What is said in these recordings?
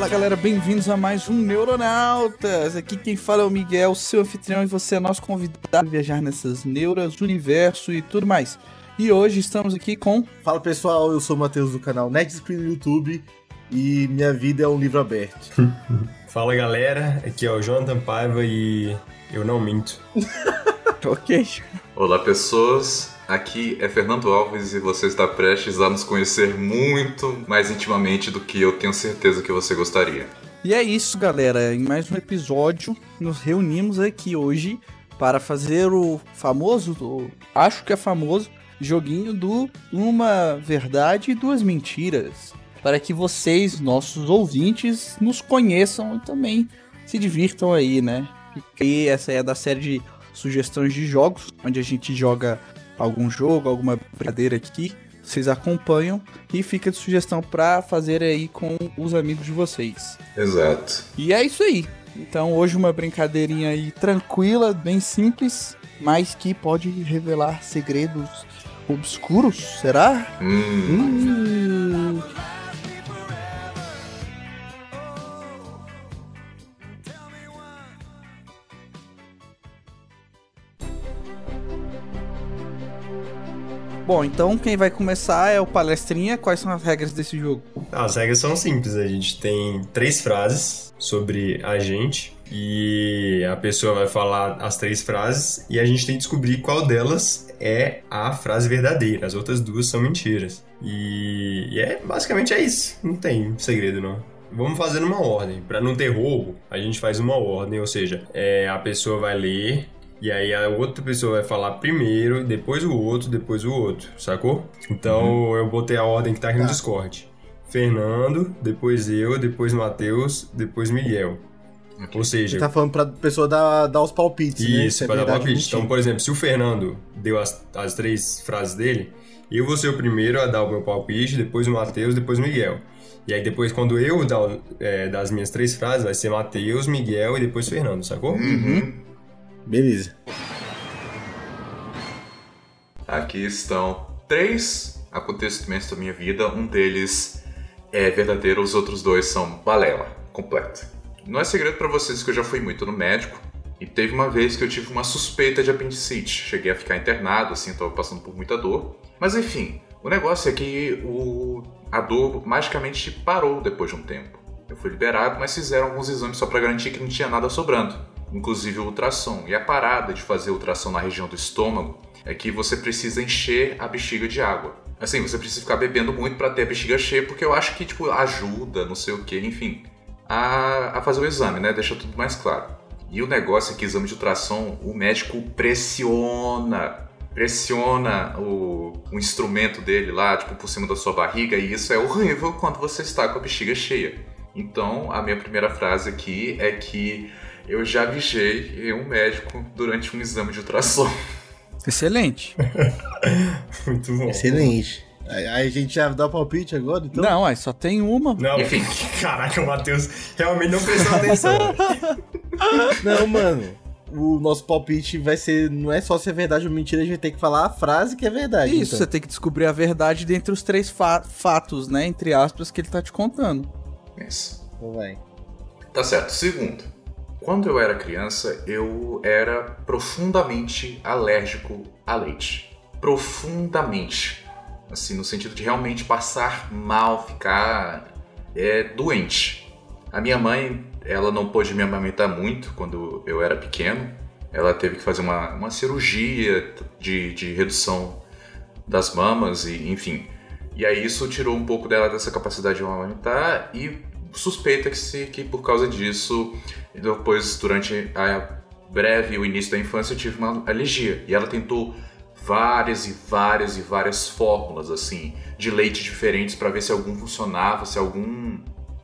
Fala galera, bem-vindos a mais um Neuronautas. Aqui quem fala é o Miguel, seu anfitrião, e você é nosso convidado a viajar nessas neuras, universo e tudo mais. E hoje estamos aqui com. Fala pessoal, eu sou o Matheus do canal Netscreen no YouTube e minha vida é um livro aberto. Fala galera, aqui é o Jonathan Paiva e eu não minto. ok. Olá pessoas, Aqui é Fernando Alves e você está prestes a nos conhecer muito mais intimamente do que eu tenho certeza que você gostaria. E é isso, galera. Em mais um episódio, nos reunimos aqui hoje para fazer o famoso, acho que é famoso, joguinho do Uma Verdade e Duas Mentiras. Para que vocês, nossos ouvintes, nos conheçam e também se divirtam aí, né? E essa é da série de sugestões de jogos, onde a gente joga algum jogo, alguma brincadeira aqui, vocês acompanham e fica de sugestão para fazer aí com os amigos de vocês. Exato. E é isso aí. Então hoje uma brincadeirinha aí tranquila, bem simples, mas que pode revelar segredos obscuros, será? Hum. Hum. Bom, então quem vai começar é o Palestrinha. Quais são as regras desse jogo? As regras são simples. A gente tem três frases sobre a gente e a pessoa vai falar as três frases e a gente tem que descobrir qual delas é a frase verdadeira. As outras duas são mentiras. E, e é basicamente é isso. Não tem segredo não. Vamos fazer numa ordem. Para não ter roubo, a gente faz uma ordem, ou seja, é, a pessoa vai ler e aí a outra pessoa vai falar primeiro, depois o outro, depois o outro, sacou? Então uhum. eu botei a ordem que tá aqui no tá. Discord. Fernando, depois eu, depois Matheus, depois Miguel. Okay. Ou seja. Você tá falando pra pessoa dar, dar os palpites, isso, né? Isso, é pra dar palpite. Então, por exemplo, se o Fernando deu as, as três frases dele, eu vou ser o primeiro a dar o meu palpite, depois o Matheus, depois o Miguel. E aí depois, quando eu dar é, das minhas três frases, vai ser Matheus, Miguel e depois Fernando, sacou? Uhum. Beleza. Aqui estão três acontecimentos da minha vida. Um deles é verdadeiro, os outros dois são balela completa. Não é segredo para vocês que eu já fui muito no médico. E teve uma vez que eu tive uma suspeita de apendicite. Cheguei a ficar internado, assim, tava passando por muita dor. Mas enfim, o negócio é que o... a dor magicamente parou depois de um tempo. Eu fui liberado, mas fizeram alguns exames só para garantir que não tinha nada sobrando inclusive o ultrassom. E a parada de fazer ultrassom na região do estômago é que você precisa encher a bexiga de água. Assim, você precisa ficar bebendo muito para ter a bexiga cheia, porque eu acho que tipo ajuda, não sei o que, enfim, a, a fazer o exame, né? Deixa tudo mais claro. E o negócio é que exame de ultrassom, o médico pressiona, pressiona o, o instrumento dele lá, tipo, por cima da sua barriga, e isso é horrível quando você está com a bexiga cheia. Então, a minha primeira frase aqui é que eu já vigiei um médico durante um exame de ultrassom. Excelente. Muito bom. Excelente. Aí a gente já dá palpite agora, então? Não, aí só tem uma. Não, enfim. Caraca, o Matheus realmente não prestou atenção. não, mano. O nosso palpite vai ser. Não é só se é verdade ou mentira, a gente vai ter que falar a frase que é verdade. Isso, então. você tem que descobrir a verdade dentre os três fa fatos, né? Entre aspas, que ele tá te contando. Isso. Então vai. Tá certo. Segundo. Quando eu era criança, eu era profundamente alérgico a leite. Profundamente. Assim, no sentido de realmente passar mal, ficar é, doente. A minha mãe, ela não pôde me amamentar muito quando eu era pequeno. Ela teve que fazer uma, uma cirurgia de, de redução das mamas e enfim. E aí isso tirou um pouco dela dessa capacidade de amamentar e suspeita-se que por causa disso, depois, durante a breve o início da infância, eu tive uma alergia. E ela tentou várias e várias e várias fórmulas assim de leite diferentes para ver se algum funcionava, se algum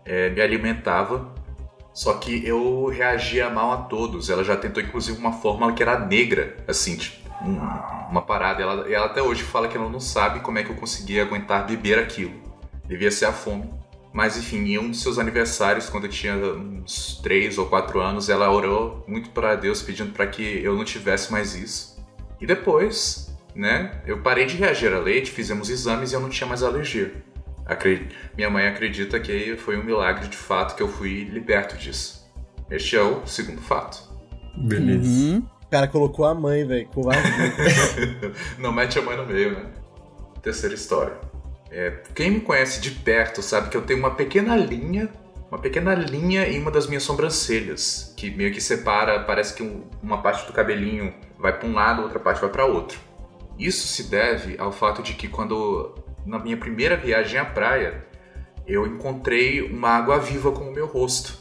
é, me alimentava. Só que eu reagia mal a todos. Ela já tentou inclusive uma fórmula que era negra, assim, tipo, um- uma parada. Ela, ela até hoje fala que ela não sabe como é que eu conseguia aguentar beber aquilo. Devia ser a fome. Mas enfim, em um dos seus aniversários, quando eu tinha uns 3 ou 4 anos, ela orou muito para Deus pedindo para que eu não tivesse mais isso. E depois, né, eu parei de reagir a leite, fizemos exames e eu não tinha mais alergia. Acre- Minha mãe acredita que foi um milagre de fato que eu fui liberto disso. Este é o segundo fato. Beleza. Uhum. O cara colocou a mãe, velho, covarde. Não mete a mãe no meio, né? Terceira história. É, quem me conhece de perto sabe que eu tenho uma pequena linha, uma pequena linha em uma das minhas sobrancelhas, que meio que separa, parece que um- uma parte do cabelinho vai para um lado, outra parte vai para outro. Isso se deve ao fato de que quando na minha primeira viagem à praia, eu encontrei uma água viva com o meu rosto.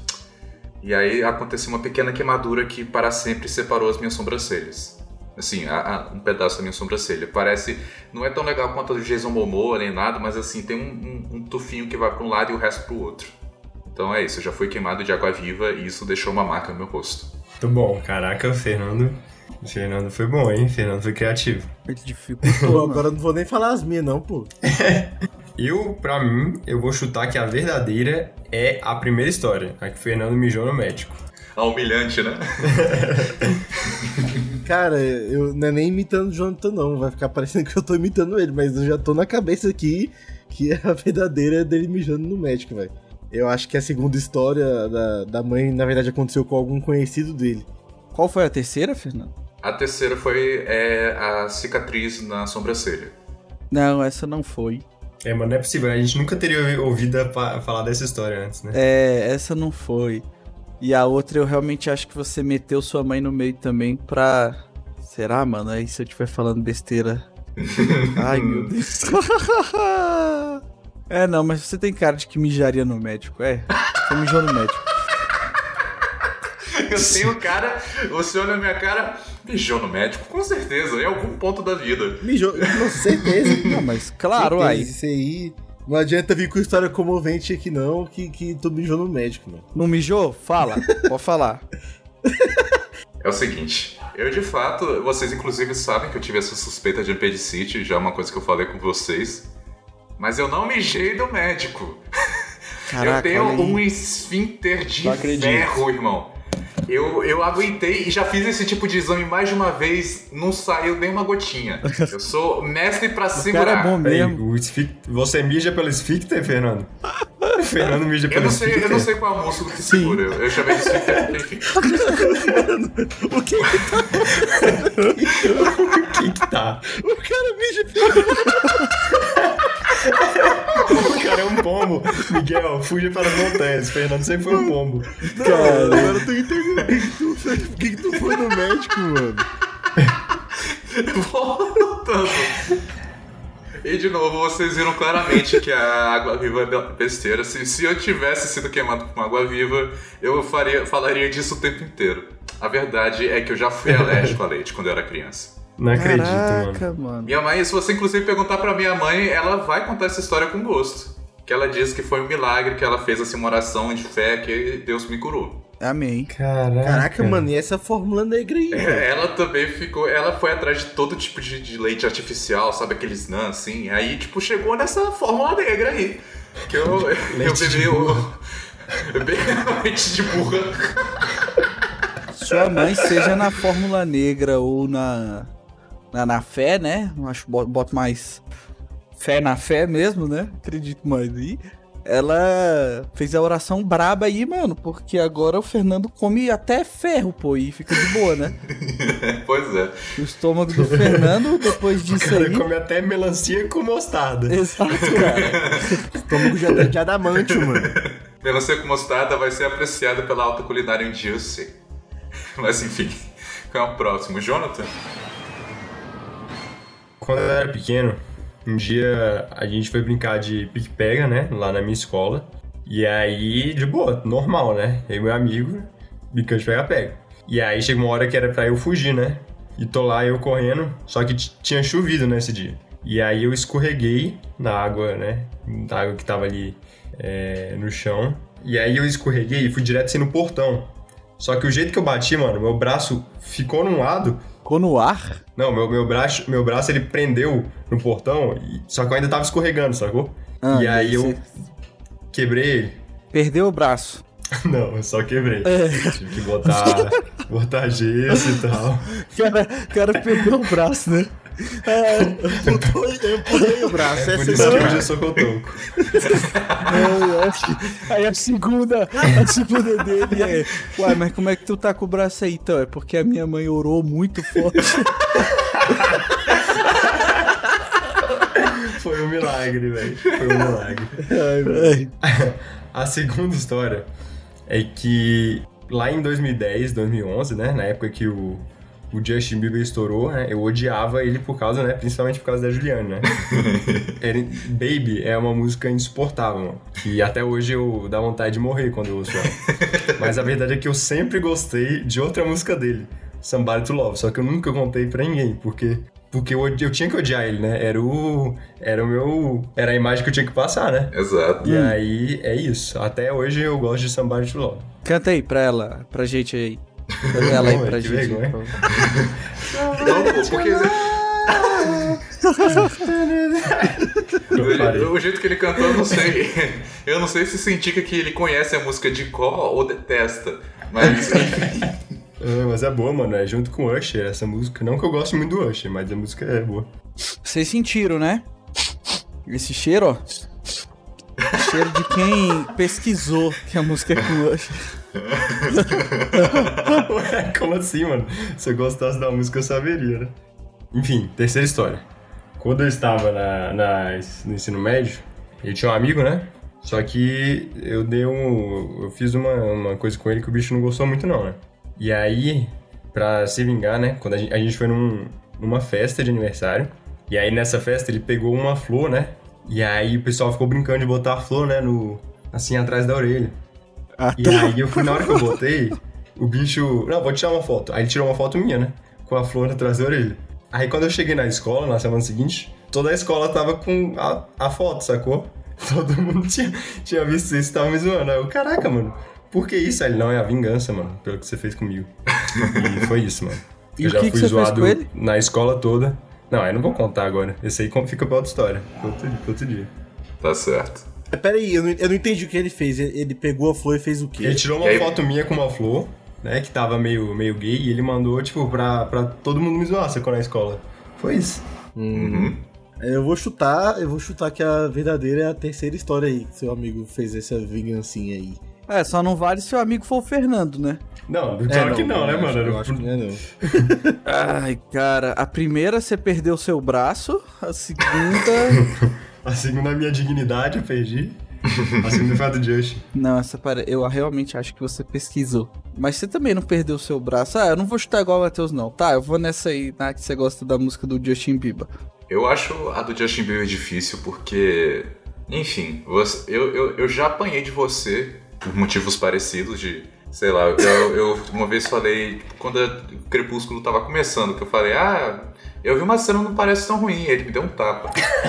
E aí aconteceu uma pequena queimadura que para sempre separou as minhas sobrancelhas. Assim, a- a- um pedaço da minha sobrancelha. Parece. Não é tão legal quanto a do Jason Momoa nem nada, mas assim, tem um, um- um tufinho que vai para um lado e o resto para o outro. Então é isso, eu já fui queimado de água viva e isso deixou uma marca no meu rosto. Muito bom. Caraca, o Fernando. O Fernando foi bom, hein? O Fernando foi criativo. Dificultou, agora eu não vou nem falar as minhas, não, pô. Eu, pra mim, eu vou chutar que a verdadeira é a primeira história. A que o Fernando mijou no médico. Ah, humilhante, né? Cara, eu não é nem imitando o Jonathan, não. Vai ficar parecendo que eu tô imitando ele, mas eu já tô na cabeça aqui que a verdadeira é dele mijando no médico, velho. Eu acho que a segunda história da, da mãe, na verdade, aconteceu com algum conhecido dele. Qual foi a terceira, Fernando? A terceira foi é, a cicatriz na sobrancelha. Não, essa não foi. É, mas não é possível. A gente nunca teria ouvido falar dessa história antes, né? É, essa não foi. E a outra eu realmente acho que você meteu sua mãe no meio também pra. Será, mano? Aí se eu estiver falando besteira. Ai, meu Deus. é, não, mas você tem cara de que mijaria no médico. É, você mijou no médico. Eu tenho cara, você olha na minha cara, mijou no médico, com certeza, em algum ponto da vida. Mijou, com certeza. Não, mas claro, Certeza, aí. Isso aí. Não adianta vir com história comovente aqui, não, que, que tu mijou no médico, mano. Não mijou? Fala, pode falar. É o seguinte, eu de fato, vocês inclusive sabem que eu tive essa suspeita de apendicite, já é uma coisa que eu falei com vocês. Mas eu não mijei no médico. Caraca, eu tenho um esfíncter de ferro, irmão. Eu, eu aguentei e já fiz esse tipo de exame mais de uma vez, não saiu nem uma gotinha. Eu sou mestre pra O cara é segurar. bom mesmo. o esfic- Você mija pelo esfíncter, Fernando? O Fernando mija Eu pelo não, sei, eu não esfíncter? sei qual músculo que segura. Eu, eu chamei de esfíncter. O que Quem que tá? o cara mija O cara é um pombo. Miguel, fuja para as montanhas. Fernando sempre foi um pombo. Cara, agora eu tô entendendo por que que tu foi- no médico, mano. Voltando. E de novo, vocês viram claramente que a água viva é be- besteira. Se, se eu tivesse sido queimado com água viva, eu faria, falaria disso o tempo inteiro. A verdade é que eu já fui alérgico a leite quando eu era criança. Não acredito, mano. Caraca, mano. Minha mãe, se você inclusive perguntar pra minha mãe, ela vai contar essa história com gosto. Que ela diz que foi um milagre, que ela fez assim, uma oração de fé que Deus me curou. Amém. Caraca. Caraca, mano, e essa fórmula negra aí? É, Ela também ficou. Ela foi atrás de todo tipo de, de leite artificial, sabe? Aqueles nãs, assim. Aí, tipo, chegou nessa fórmula negra aí. Que eu, eu bebi de o. Eu bebi leite de burra. Sua mãe, seja na Fórmula Negra ou na, na, na fé, né? Acho que boto, mais fé na fé mesmo, né? Acredito mais aí. Ela fez a oração braba aí, mano, porque agora o Fernando come até ferro, pô, e fica de boa, né? pois é. O estômago do Fernando, depois O disso cara aí. come até melancia com mostarda. Exato, cara. Estômago de, de adamantio, mano. Melancia com mostarda vai ser apreciada pela alta culinária eu sei. Mas enfim. Qual é o próximo? Jonathan? Quando eu era pequeno, um dia a gente foi brincar de pique-pega, né? Lá na minha escola. E aí, de boa, normal, né? Eu e meu amigo, brincando de pega-pega. E aí chegou uma hora que era pra eu fugir, né? E tô lá eu correndo, só que tinha chovido nesse dia. E aí eu escorreguei na água, né? Na água que tava ali é, no chão. E aí eu escorreguei e fui direto assim no portão. Só que o jeito que eu bati, mano, meu braço ficou num lado. Ficou no ar? Não, meu, meu, braço, meu braço ele prendeu no portão, e- só que eu ainda tava escorregando, sacou? Ah, e aí eu quebrei ele. Perdeu o braço. Não, eu só quebrei. Tive que botar, botar gesso e tal. Cara, cara perdeu o braço, né? Amputou- Eu amputei o braço, Por essa história. eu engessou com o toco. Aí, acho- aí a segunda, a segunda dele é. Uai, mas como é que tu tá com o braço aí então? É porque a minha mãe orou muito forte. Foi um milagre, velho. Foi um milagre. Ai, A segunda história é que lá em 2010, 2011, né? Na época que o, o Justin Bieber estourou, né? Eu odiava ele por causa, né? Principalmente por causa da Juliana, né? Ele- Baby é uma música insuportável, mano. E até hoje eu dá vontade de morrer quando eu ouço ela. Mas a verdade é que eu sempre gostei de outra música dele, Somebody to Love. Só que eu nunca contei pra ninguém, porque... Porque eu, eu tinha que odiar ele, né? Era o... Era o meu... Era a imagem que eu tinha que passar, né? Exato. E aí, é isso. Até hoje eu gosto de Somebody to Love. Canta aí pra ela, pra gente aí. Canta ela aí pra gente. vergonha. favor. Não, pô, porque o, o jeito que ele cantou, eu não sei. Eu não sei se isso indica que ele conhece a música de cor ou detesta. Mas, enfim. É, mas é boa, mano. É junto com Usher, essa música. Não que eu goste muito do Usher, mas a música é boa. Vocês sentiram, né? Esse cheiro, ó. Cheiro de quem pesquisou que a música é com Usher. Ué, como assim, mano? Se eu gostasse da música, eu saberia, né? Enfim, terceira história. Quando eu estava na, na- no ensino médio, eu tinha um amigo, né? Só que eu dei um. Eu fiz uma, uma coisa com ele que o bicho não gostou muito, não, né? E aí, pra se vingar, né? Quando a gente, a gente foi num- numa festa de aniversário. E aí nessa festa ele pegou uma flor, né? E aí o pessoal ficou brincando de botar a flor, né? No, assim, atrás da orelha. Ah, E aí eu fui na hora que eu botei, o bicho. Não, vou tirar uma foto. Aí ele tirou uma foto minha, né? Com a flor atrás da orelha. Aí quando eu cheguei na escola, na semana seguinte, toda a escola tava com a, a foto, sacou? Todo mundo tinha, tinha visto isso e tava me zoando. Aí eu, caraca, mano, por que isso? Aí ele, não, é a vingança, mano, pelo que você fez comigo. E foi isso, mano. E eu o já que que fui fez zoado com ele? na escola toda. Não, aí não vou contar agora. Esse aí fica pra outra história. Pra outro, pra outro dia. Tá certo. Mas Pera aí, eu não, eu não entendi o que ele fez. Ele, ele pegou a flor e fez o quê? Ele tirou uma aí- foto minha com uma flor, né? Que tava meio, meio gay, e ele mandou, tipo, pra, pra todo mundo me zoar, sacou na escola. Foi isso. Uhum. Eu vou chutar, eu vou chutar que a verdadeira é a terceira história aí, que seu amigo fez essa vingancinha aí. É, só não vale se o amigo for o Fernando, né? Não, claro que não, né, mano? Eu acho que não é não. Ai, cara, a primeira você perdeu seu braço, a segunda. A segunda é a minha dignidade, eu perdi. A segunda foi a do Just. não, essa para... eu realmente acho que você pesquisou. Mas você também não perdeu seu braço. Ah, eu não vou chutar igual o Matheus, não. Tá, eu vou nessa aí, na que você gosta da música do Justin Bieber. Eu acho a do Justin Bieber difícil porque, enfim, você- eu, eu, eu já apanhei de você por motivos parecidos de, sei lá, eu, eu uma vez falei, tipo, quando o Crepúsculo tava começando, que eu falei, ah, eu vi uma cena não parece tão ruim, ele me deu um tapa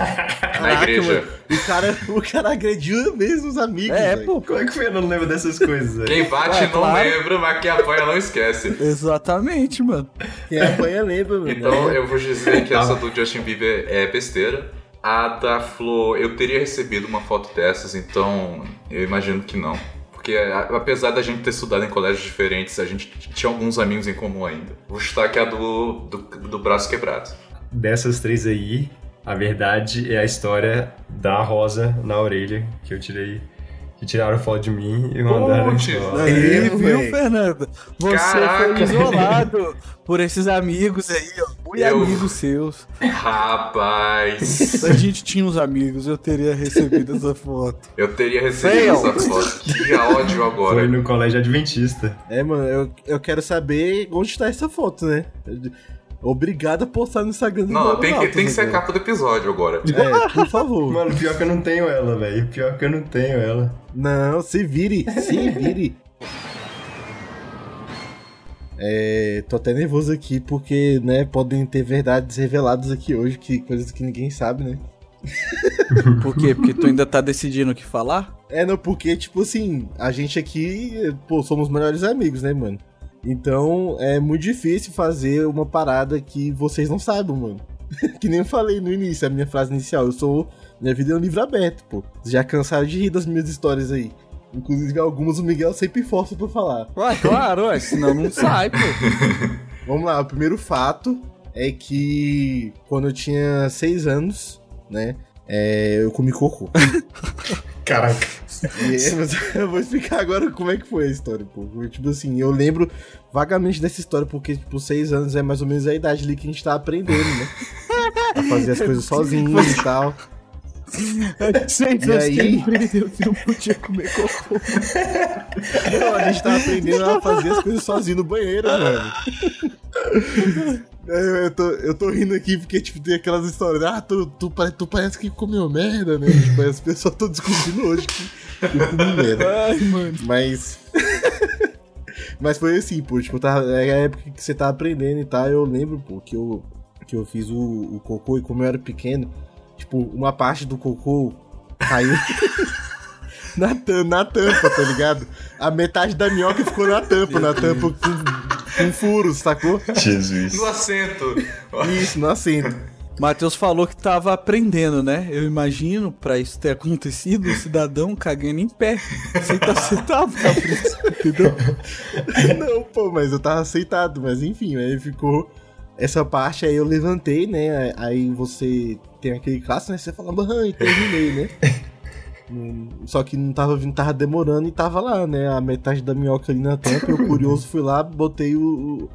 na Caraca, igreja. mano, o cara, o cara agrediu mesmo os amigos. É, velho. pô. Como é que o Fernando lembra dessas coisas? Quem bate É, não claro. lembra, mas quem apanha não esquece. Exatamente, mano. Quem apanha lembra, mano. Então eu vou dizer que essa do Justin Bieber é besteira. A da Flo, eu teria recebido uma foto dessas, então eu imagino que não. Porque a- apesar da gente ter estudado em colégios diferentes, a gente tinha alguns amigos em comum ainda. Vou chutar que é a do, do, do braço quebrado. Dessas três aí, a verdade é a história da rosa na orelha que eu tirei. Tiraram foto de mim e mandaram embora. Aí, Aí, viu. Fernando? Você Caraca. foi isolado por esses amigos aí, ó. Muito Eu- amigos seus. Rapaz, Se a gente tinha uns amigos, eu teria recebido essa foto. eu teria recebido Fail. essa foto. Que ódio agora. Foi no colégio adventista. É, mano, eu, eu quero saber onde tá essa foto, né? Obrigado a postar no Instagram do Não, tem que, tem que ser a capa do episódio agora. É, por favor. Mano, pior que eu não tenho ela, velho. Pior que eu não tenho ela. Não, se vire, se vire. É, tô até nervoso aqui porque, né, podem ter verdades reveladas aqui hoje, que coisas que ninguém sabe, né? Por quê? Porque tu ainda tá decidindo o que falar? É, não, porque, tipo assim, a gente aqui, pô, somos melhores amigos, né, mano? Então é muito difícil fazer uma parada que vocês não saibam, mano. que nem eu falei no início, a minha frase inicial. Eu sou. Minha vida é um livro aberto, pô. Vocês já cansaram de rir das minhas histórias aí. Inclusive, algumas o Miguel sempre força pra falar. Ué, claro, ué, senão não sai, pô. Vamos lá, o primeiro fato é que quando eu tinha seis anos, né? é, eu comi cocô. Caraca. E é, eu vou explicar agora como é que foi a história, pô. Tipo assim, eu lembro vagamente dessa história, porque, tipo, seis anos é mais ou menos a idade ali que a gente tá aprendendo, né? A fazer as coisas sozinho e tal. Seis anos que aí? ele aprendeu que não podia comer cocô. Não, a gente tava aprendendo a fazer as coisas sozinho no banheiro, mano. Eu, eu tô, eu tô rindo aqui porque, tipo, tem aquelas histórias. Ah, tu, tu, tu parece que comeu merda, né? Tipo, as pessoas estão descobrindo hoje que eu comi merda. Ai, mano. Mas. Mas foi assim, pô. Tipo, tava, é a época que você tá aprendendo e tal. Eu lembro, pô, que eu, que eu fiz o, o cocô e como eu era pequeno, tipo, uma parte do cocô caiu. Na, na tampa, tá ligado? A metade da minhoca ficou na tampa, na tampa com, com furos, sacou? Jesus. No assento. Isso, no assento. Matheus falou que tava aprendendo, né? Eu imagino, pra isso ter acontecido, o cidadão cagando em pé. Tá sentado, Fabrício, entendeu? Não, pô, mas eu tava aceitado, mas enfim, aí ficou essa parte aí eu levantei, né? Aí você tem aquele clássico, né? Você fala, mãe, terminei, né? Só que não tava vindo, tava demorando e tava lá, né? A metade da minhoca ali na tampa. Eu curioso fui lá, botei o,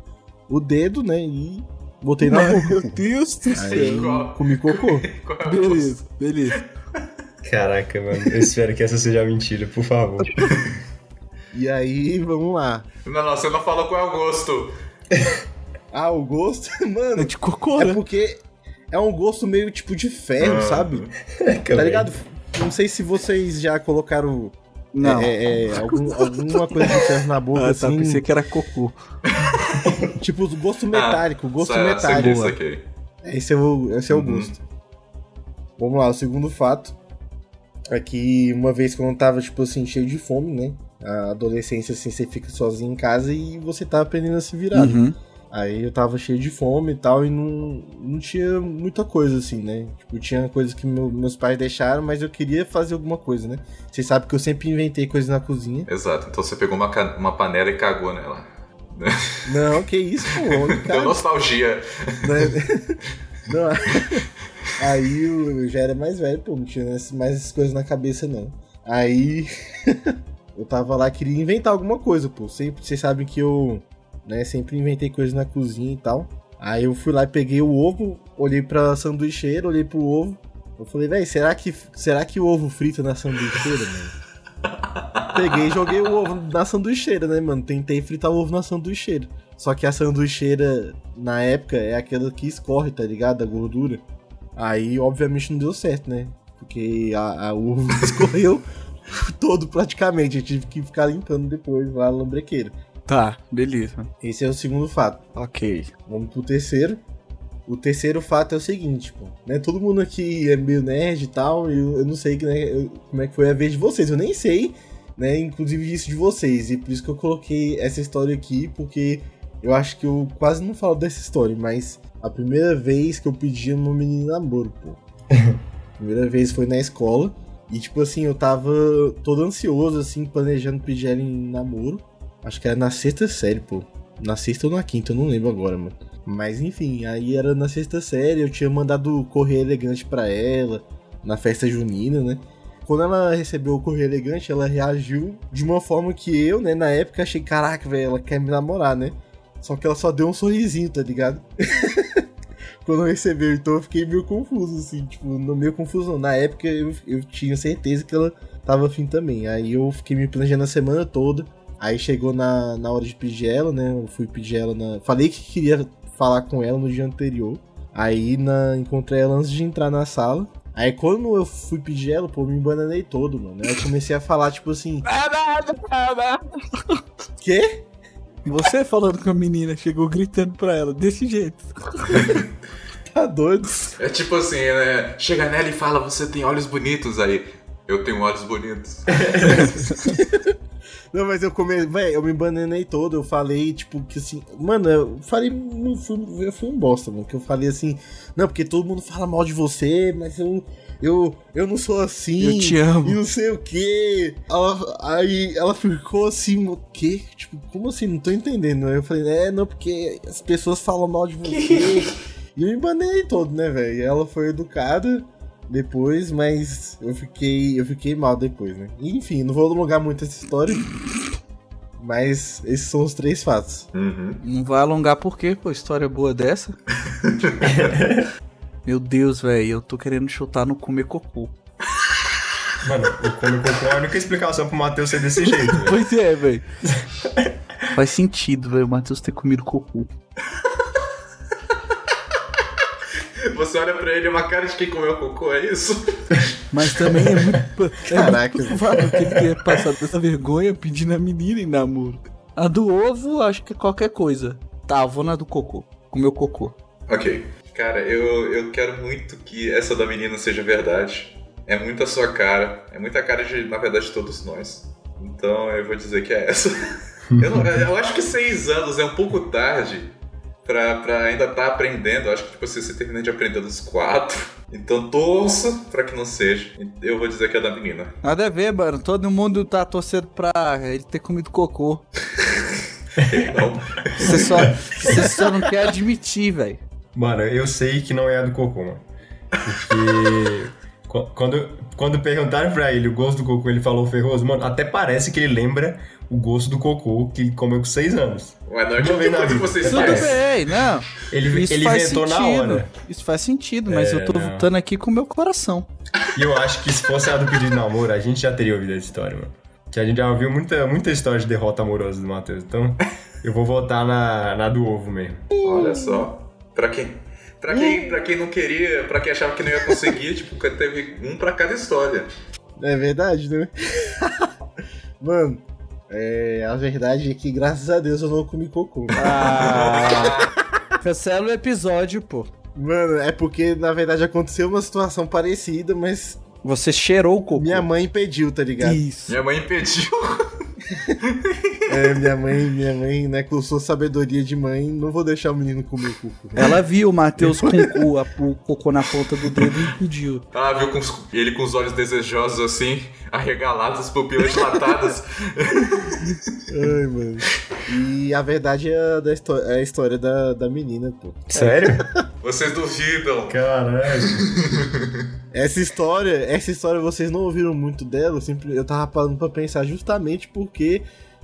o dedo, né? E botei na boca. Meu. Deus do céu. comi cocô. Qual é o Beleza, beleza. Caraca, mano. Eu espero que essa seja mentira, por favor. E aí, vamos lá. Não, não, você não falou qual é o gosto. Ah, o gosto, mano. É de cocô, É né? porque é um gosto meio tipo de ferro, Ah. sabe? Tá ligado? Não sei se vocês já colocaram Não. é, é, algum- alguma coisa de ferro na boca, Ah, tá, assim. pensei que era cocô. Tipo, o gosto metálico, o gosto Sa- metálico. saquei, saquei. Esse é o, esse é o Uhum. gosto. Vamos lá, o segundo fato é que uma vez quando eu tava, tipo assim, cheio de fome, né? A adolescência, assim, você fica sozinho em casa e você tá aprendendo a se virar. né? Aí eu tava cheio de fome e tal, e não, não tinha muita coisa, assim, né? Tipo, tinha coisas que meu- meus pais deixaram, mas eu queria fazer alguma coisa, né? Vocês sabem que eu sempre inventei coisas na cozinha. Exato, então você pegou uma, uma panela e cagou nela. Não, que isso, pô, Deu nostalgia. né? Não, aí eu já era mais velho, pô, não tinha mais essas coisas na cabeça, não. Aí eu tava lá, queria inventar alguma coisa, pô. Sempre, vocês sabem que eu, né, sempre inventei coisas na cozinha e tal. Aí eu fui lá e peguei o ovo, olhei pra sanduicheira, olhei pro ovo. Eu falei, velho, será que, será que o ovo frita na sanduicheira, mano? Peguei e joguei o ovo na sanduicheira, né, mano? Tentei fritar o ovo na sanduicheira. Só que a sanduicheira, na época, é aquela que escorre, tá ligado? A gordura. Aí, obviamente, não deu certo, né? Porque a, a o ovo escorreu todo praticamente. Eu tive que ficar limpando depois lá a lambrequeira. Tá, beleza. Esse é o segundo fato. Ok. Vamos pro terceiro. O terceiro fato é o seguinte, pô. Né, todo mundo aqui é meio nerd e tal, e eu, eu não sei né, eu- como é que foi a vez de vocês. Eu nem sei, né, inclusive isso de vocês. E por isso que eu coloquei essa história aqui, porque eu acho que eu quase não falo dessa história, mas a primeira vez que eu pedi uma menina namoro, pô. primeira vez foi na escola. E tipo assim, eu tava todo ansioso, assim, planejando pedir ela em namoro. Acho que era na sexta série, pô. Na sexta ou na quinta, eu não lembro agora, mano. Mas enfim, aí era na sexta série, eu tinha mandado correr elegante pra ela, na festa junina, né? Quando ela recebeu o correio elegante, ela reagiu de uma forma que eu, né, na época achei, caraca, velho, ela quer me namorar, né? Só que ela só deu um sorrisinho, tá ligado? Quando recebeu, então eu fiquei meio confuso, assim, tipo, no meio confuso. Na época eu, eu tinha certeza que ela tava afim também. Aí eu fiquei me planejando a semana toda. Aí chegou na, na hora de pedir ela, né? Eu fui pedir ela na. Falei que queria falar com ela no dia anterior. Aí na... encontrei ela antes de entrar na sala. Aí quando eu fui pedir ela, pô, eu me embananei todo, mano. Aí eu comecei a falar, tipo assim. Quê? Você falando com a menina, chegou gritando pra ela, desse jeito. Tá doido? É tipo assim, né? Chega nela e fala, você tem olhos bonitos aí. Eu tenho olhos bonitos. Não, mas eu come... Véi, eu me bananei todo, eu falei, tipo, que assim. Mano, eu falei. Eu fui, eu fui um bosta, mano. Que eu falei assim. Não, porque todo mundo fala mal de você, mas eu. Eu, eu não sou assim. Eu te amo. E não sei o quê. Ela, aí ela ficou assim, o quê? Tipo, como assim? Não tô entendendo. Aí eu falei, é, não, porque as pessoas falam mal de você. e eu me banei todo, né, velho? E ela foi educada depois, mas eu fiquei, eu fiquei mal depois, né? Enfim, não vou alongar muito essa história. Mas esses são os três fatos. Uhum. Não vai alongar por quê, pô? História boa dessa. Meu Deus, velho, eu tô querendo chutar no comer cocô. Mano, o come cocô é a única explicação pro Matheus ser desse jeito. Pois é, velho. Faz sentido, velho, o Matheus ter comido cocô. Você olha pra ele, é uma cara de quem comeu cocô, é isso? Mas também é muito, é Caraca. muito provável que ele tenha passado essa vergonha pedindo a menina em namoro. A do ovo, acho que é qualquer coisa. Tá, vou na do cocô. Comeu cocô. Ok. Cara, eu, eu quero muito que essa da menina seja verdade. É muito a sua cara. É muita cara de, na verdade, de todos nós. Então eu vou dizer que é essa. eu, não- eu acho que seis anos é um pouco tarde pra, pra ainda estar aprendendo. Eu acho que tipo, assim, você termina de aprender dos quatro. Então torço pra que não seja. Eu vou dizer que é da menina. Nada a ver, mano. Todo mundo tá torcendo pra ele ter comido cocô. Não. Você só, você só não quer admitir, velho. Mano, eu sei que não é a do cocô, mano. Porque qu- quando, quando perguntaram pra ele o gosto do cocô, ele falou ferroso. Mano, até parece que ele lembra o gosto do cocô que ele comeu com 6 anos. Ué, não é tipo vez na vida. vocês Tudo fazem. bem, não. Ele, Isso ele faz inventou na sentido. hora. Isso faz sentido, mas É, eu tô não. lutando aqui com o meu coração. E eu acho que se fosse a do pedido de namoro, a gente já teria ouvido essa história, mano. Que a gente já ouviu muita, muita história de derrota amorosa do Matheus. Então, eu vou votar na, na do ovo mesmo. Olha só. Pra quem, pra quem, pra quem não queria, pra quem achava que não ia conseguir, tipo, teve um pra cada história. É verdade, né? Mano, é, a verdade é que graças a Deus eu não comi cocô. Ah, cancela o episódio, pô. Mano, é porque na verdade aconteceu uma situação parecida, mas Você cheirou o cocô. minha mãe impediu, tá ligado? Isso. Minha mãe impediu. É, minha mãe, minha mãe, né, com sua sabedoria de mãe, não vou deixar o menino comer cocô. Ela viu o Matheus com o, cu- a- o cocô na ponta do dedo e impediu. Ah, viu com os- ele com os olhos desejosos assim, arregalados, as pupilas dilatadas. Ai, mano. E a verdade é, a da é a história da, da menina, pô. Sério? Vocês duvidam. Caralho. Essa história, essa história vocês não ouviram muito dela, eu, sempre, eu tava parando pra pensar justamente porque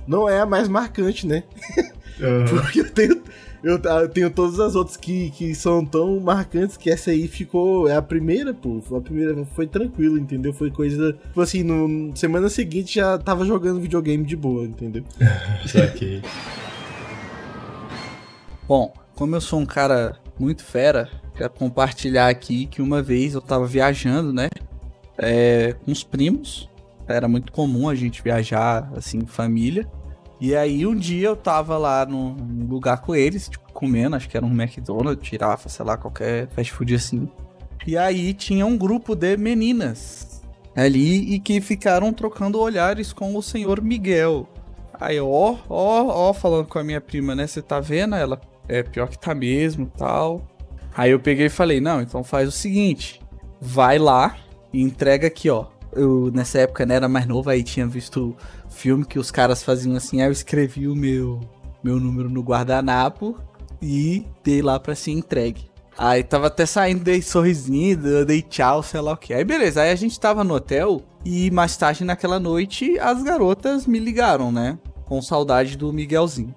não é a mais marcante, né? Porque eu tenho, eu, eu tenho todas as outras que, que são tão marcantes que essa aí ficou. É a primeira, pô. A primeira foi tranquilo, entendeu? Foi coisa. Tipo assim, no semana seguinte já tava jogando videogame de boa, entendeu? Saquei. Bom, como eu sou um cara muito fera, quero compartilhar aqui que uma vez eu tava viajando, né? É, com os primos. Era muito comum a gente viajar assim, em família. E aí um dia eu tava lá num lugar com eles, tipo, comendo, acho que era um McDonald's, girafa, sei lá, qualquer fast food assim. E aí tinha um grupo de meninas ali e que ficaram trocando olhares com o senhor Miguel. Aí, ó, ó, ó, falando com a minha prima, né? Você tá vendo? Ela, é pior que tá mesmo tal. Aí eu peguei e falei, não, então faz o seguinte: vai lá e entrega aqui, ó. Eu, nessa época, né, era mais novo, aí tinha visto filme que os caras faziam assim, aí eu escrevi o meu, meu número no guardanapo e dei lá pra ser entregue. Aí tava até saindo, dei sorrisinho, dei tchau, sei lá o que. Aí beleza, aí a gente tava no hotel e mais tarde naquela noite as garotas me ligaram, né? Com saudade do Miguelzinho.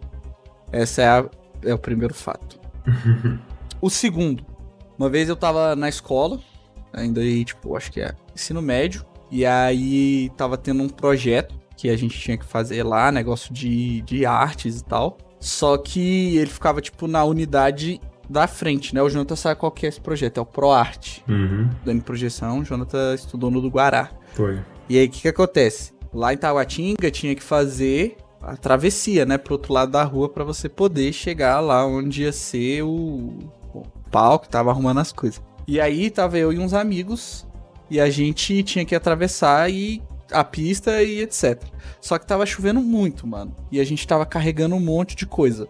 Essa é, a- é o primeiro fato. o segundo, uma vez eu tava na escola, ainda aí, tipo, acho que é ensino médio, e aí tava tendo um projeto que a gente tinha que fazer lá, negócio de, de artes e tal. Só que ele ficava, tipo, na unidade da frente, né? O Jonathan sabe qual que é esse projeto, é o ProArt. Uhum. Dando projeção, o Jonathan estudou no do Guará. Foi. E aí, o que que acontece? Lá em Taguatinga tinha que fazer a travessia, né, pro outro lado da rua pra você poder chegar lá onde ia ser o, o pau que tava arrumando as coisas. E aí tava eu e uns amigos e a gente tinha que atravessar e a pista e etc. Só que tava chovendo muito, mano. E a gente tava carregando um monte de coisa.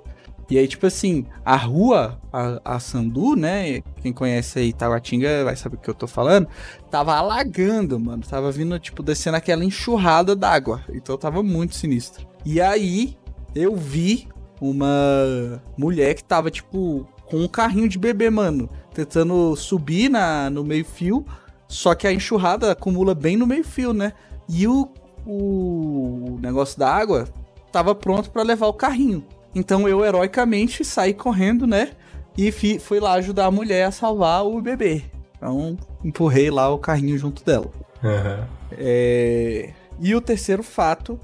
E aí, tipo assim, a rua, a, a Sandu, né? Quem conhece aí Taguatinga vai saber o que eu tô falando. Tava alagando, mano. Tava vindo, tipo, descendo aquela enxurrada d'água. Então tava muito sinistro. E aí, eu vi uma mulher que tava, tipo, com um carrinho de bebê, mano. Tentando subir na, no meio-fio. Só que a enxurrada acumula bem no meio-fio, né? E o, o negócio da água tava pronto para levar o carrinho. Então eu heroicamente saí correndo, né? E fi, fui lá ajudar a mulher a salvar o bebê. Então empurrei lá o carrinho junto dela. Aham. É, E o terceiro fato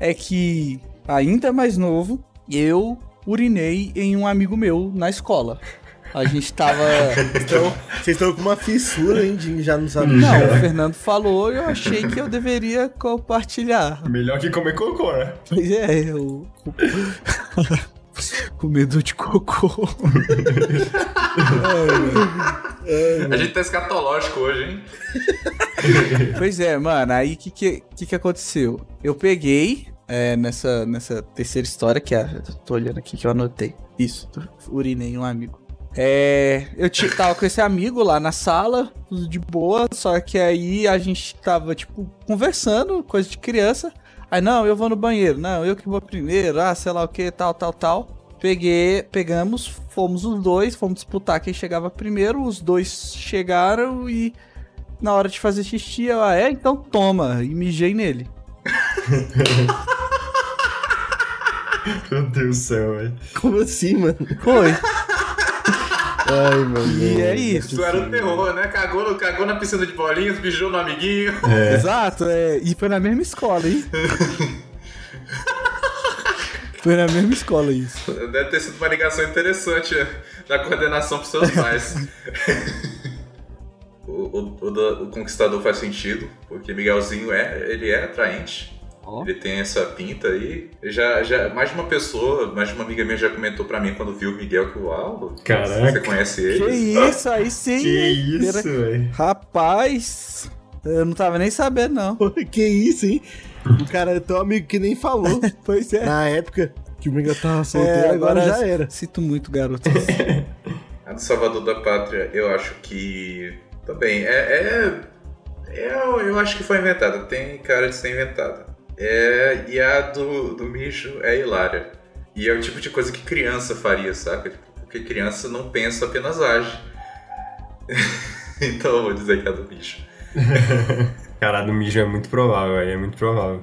é que, ainda mais novo, eu urinei em um amigo meu na escola. A gente tava. Então, vocês estão com uma fissura, hein, de já não sabe Não, o Fernando falou e eu achei que eu deveria compartilhar. Melhor que comer cocô, né? Pois é, eu. Comedor de cocô. A gente tá escatológico hoje, hein? Pois é, mano, aí o que, que, que que aconteceu? Eu peguei é, nessa, nessa terceira história, que é. Tô olhando aqui que eu anotei. Isso, urinei um amigo. É, eu tava com esse amigo lá na sala, tudo de boa, só que aí a gente tava, tipo, conversando, coisa de criança. Aí, não, eu vou no banheiro, não, eu que vou primeiro, ah, sei lá o que, tal, tal, tal. Peguei, pegamos, fomos os dois, fomos disputar quem chegava primeiro, os dois chegaram e na hora de fazer xixi, eu, ah, é, então toma, e mijei nele. Meu Deus do céu, velho. Como assim, mano? Foi. Ai, mano. E é isso. Isso era um terror, né? Cagou, no- cagou na piscina de bolinhas, beijou no amiguinho. Exato, é, e foi na mesma escola, hein? foi na mesma escola isso. Deve ter sido uma ligação interessante da coordenação pros seus pais. o, o, o o Conquistador faz sentido, porque Miguelzinho é, ele é atraente. Ó. Ele tem essa pinta aí. Já, já, mais de uma pessoa, mais de uma amiga minha já comentou pra mim quando viu o Miguel que, uau, Caraca. você conhece ele? Que isso, aí sim. Que isso, velho. Rapaz, eu não tava nem sabendo, não. Que isso, hein? O cara é teu amigo que nem falou. Pois é. Na época que o Miguel tava solteiro, É, agora, já era. Sinto muito, garoto. A do Salvador da Pátria, eu acho que. Também, é. é, é eu acho que foi inventada, tem cara de ser inventada. É, e a do, do mijo é hilária. E é o tipo de coisa que criança faria, saca? Tipo, Porque criança não pensa, apenas age. então eu vou dizer que é a do mijo. Cara, a do mijo é muito provável. É muito provável.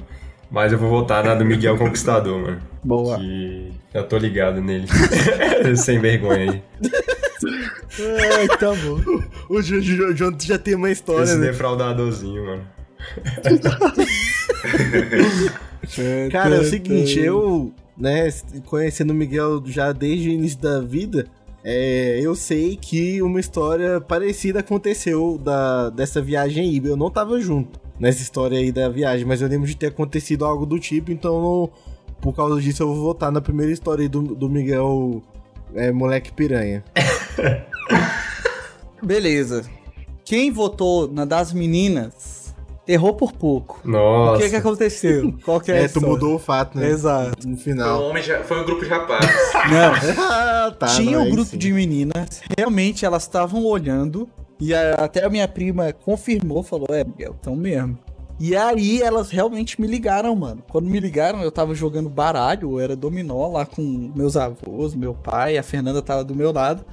Mas eu vou voltar na do Miguel Conquistador, mano. Boa. Que eu tô ligado nele. Sem vergonha aí. Ai, tá bom. O João já tem uma história, Esse né? defraudadorzinho, mano. Cara, é o seguinte, eu, né, conhecendo o Miguel já desde o início da vida, é, eu sei que uma história parecida aconteceu da, dessa viagem aí. Eu não tava junto nessa história aí da viagem, mas eu lembro de ter acontecido algo do tipo, então não- por causa disso eu vou voltar na primeira história aí do, do Miguel é, Moleque Piranha. Beleza. Quem votou na das meninas errou por pouco. O Nossa. que que aconteceu? Qual que é, a É, tu mudou o fato, né? Exato. No um, final. homem, de- foi um grupo de rapazes. Não, ah, tá. tinha não, um grupo sim. de meninas, realmente elas estavam olhando, e a- até a minha prima confirmou, falou, é, Miguel, tão mesmo. E aí elas realmente me ligaram, mano. Quando me ligaram, eu tava jogando baralho, eu era dominó lá com meus avós, meu pai, a Fernanda tava do meu lado.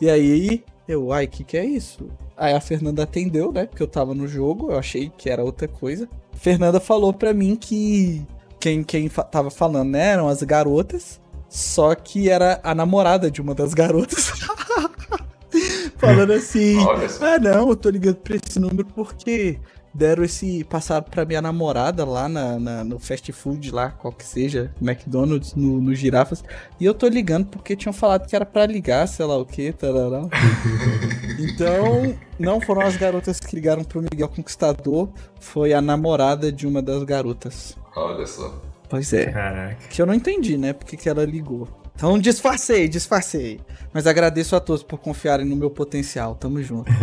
E aí eu, ai, que que é isso? Aí a Fernanda atendeu, né? Porque eu tava no jogo, eu achei que era outra coisa. Fernanda falou pra mim que quem, quem fa- tava falando, né, eram as garotas. Só que era a namorada de uma das garotas. Falando assim. Ah, não, eu tô ligando pra esse número porque deram esse. Passaram pra minha namorada lá na, na- no fast food, lá, qual que seja, McDonald's, no, no Girafas. E eu tô ligando porque tinham falado que era pra ligar, sei lá o que, tarará. Então, não foram as garotas que ligaram pro Miguel Conquistador, foi a namorada de uma das garotas. Olha só. Pois é. Caraca. Que eu não entendi, né? Porque que ela ligou. Então disfarcei, disfarcei. Mas agradeço a todos por confiarem no meu potencial. Tamo junto.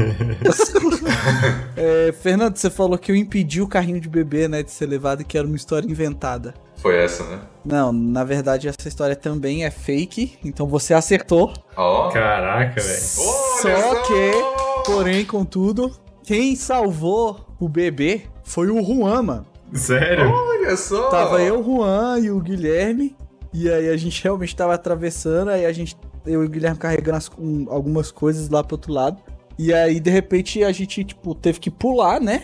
É, Fernando, você falou que eu impedi o carrinho de bebê, né, de ser levado e que era uma história inventada. Foi essa, né? Não, na verdade essa história também é fake, então você acertou. Ó. Caraca, velho. Só! que, porém, contudo, quem salvou o bebê foi o Juan, mano. Sério? Olha só! Tava eu, o Juan e o Guilherme. E aí a gente realmente tava atravessando, aí a gente. Eu e o Guilherme carregando as- um- algumas coisas lá pro outro lado. E aí, de repente, a gente, tipo, teve que pular, né?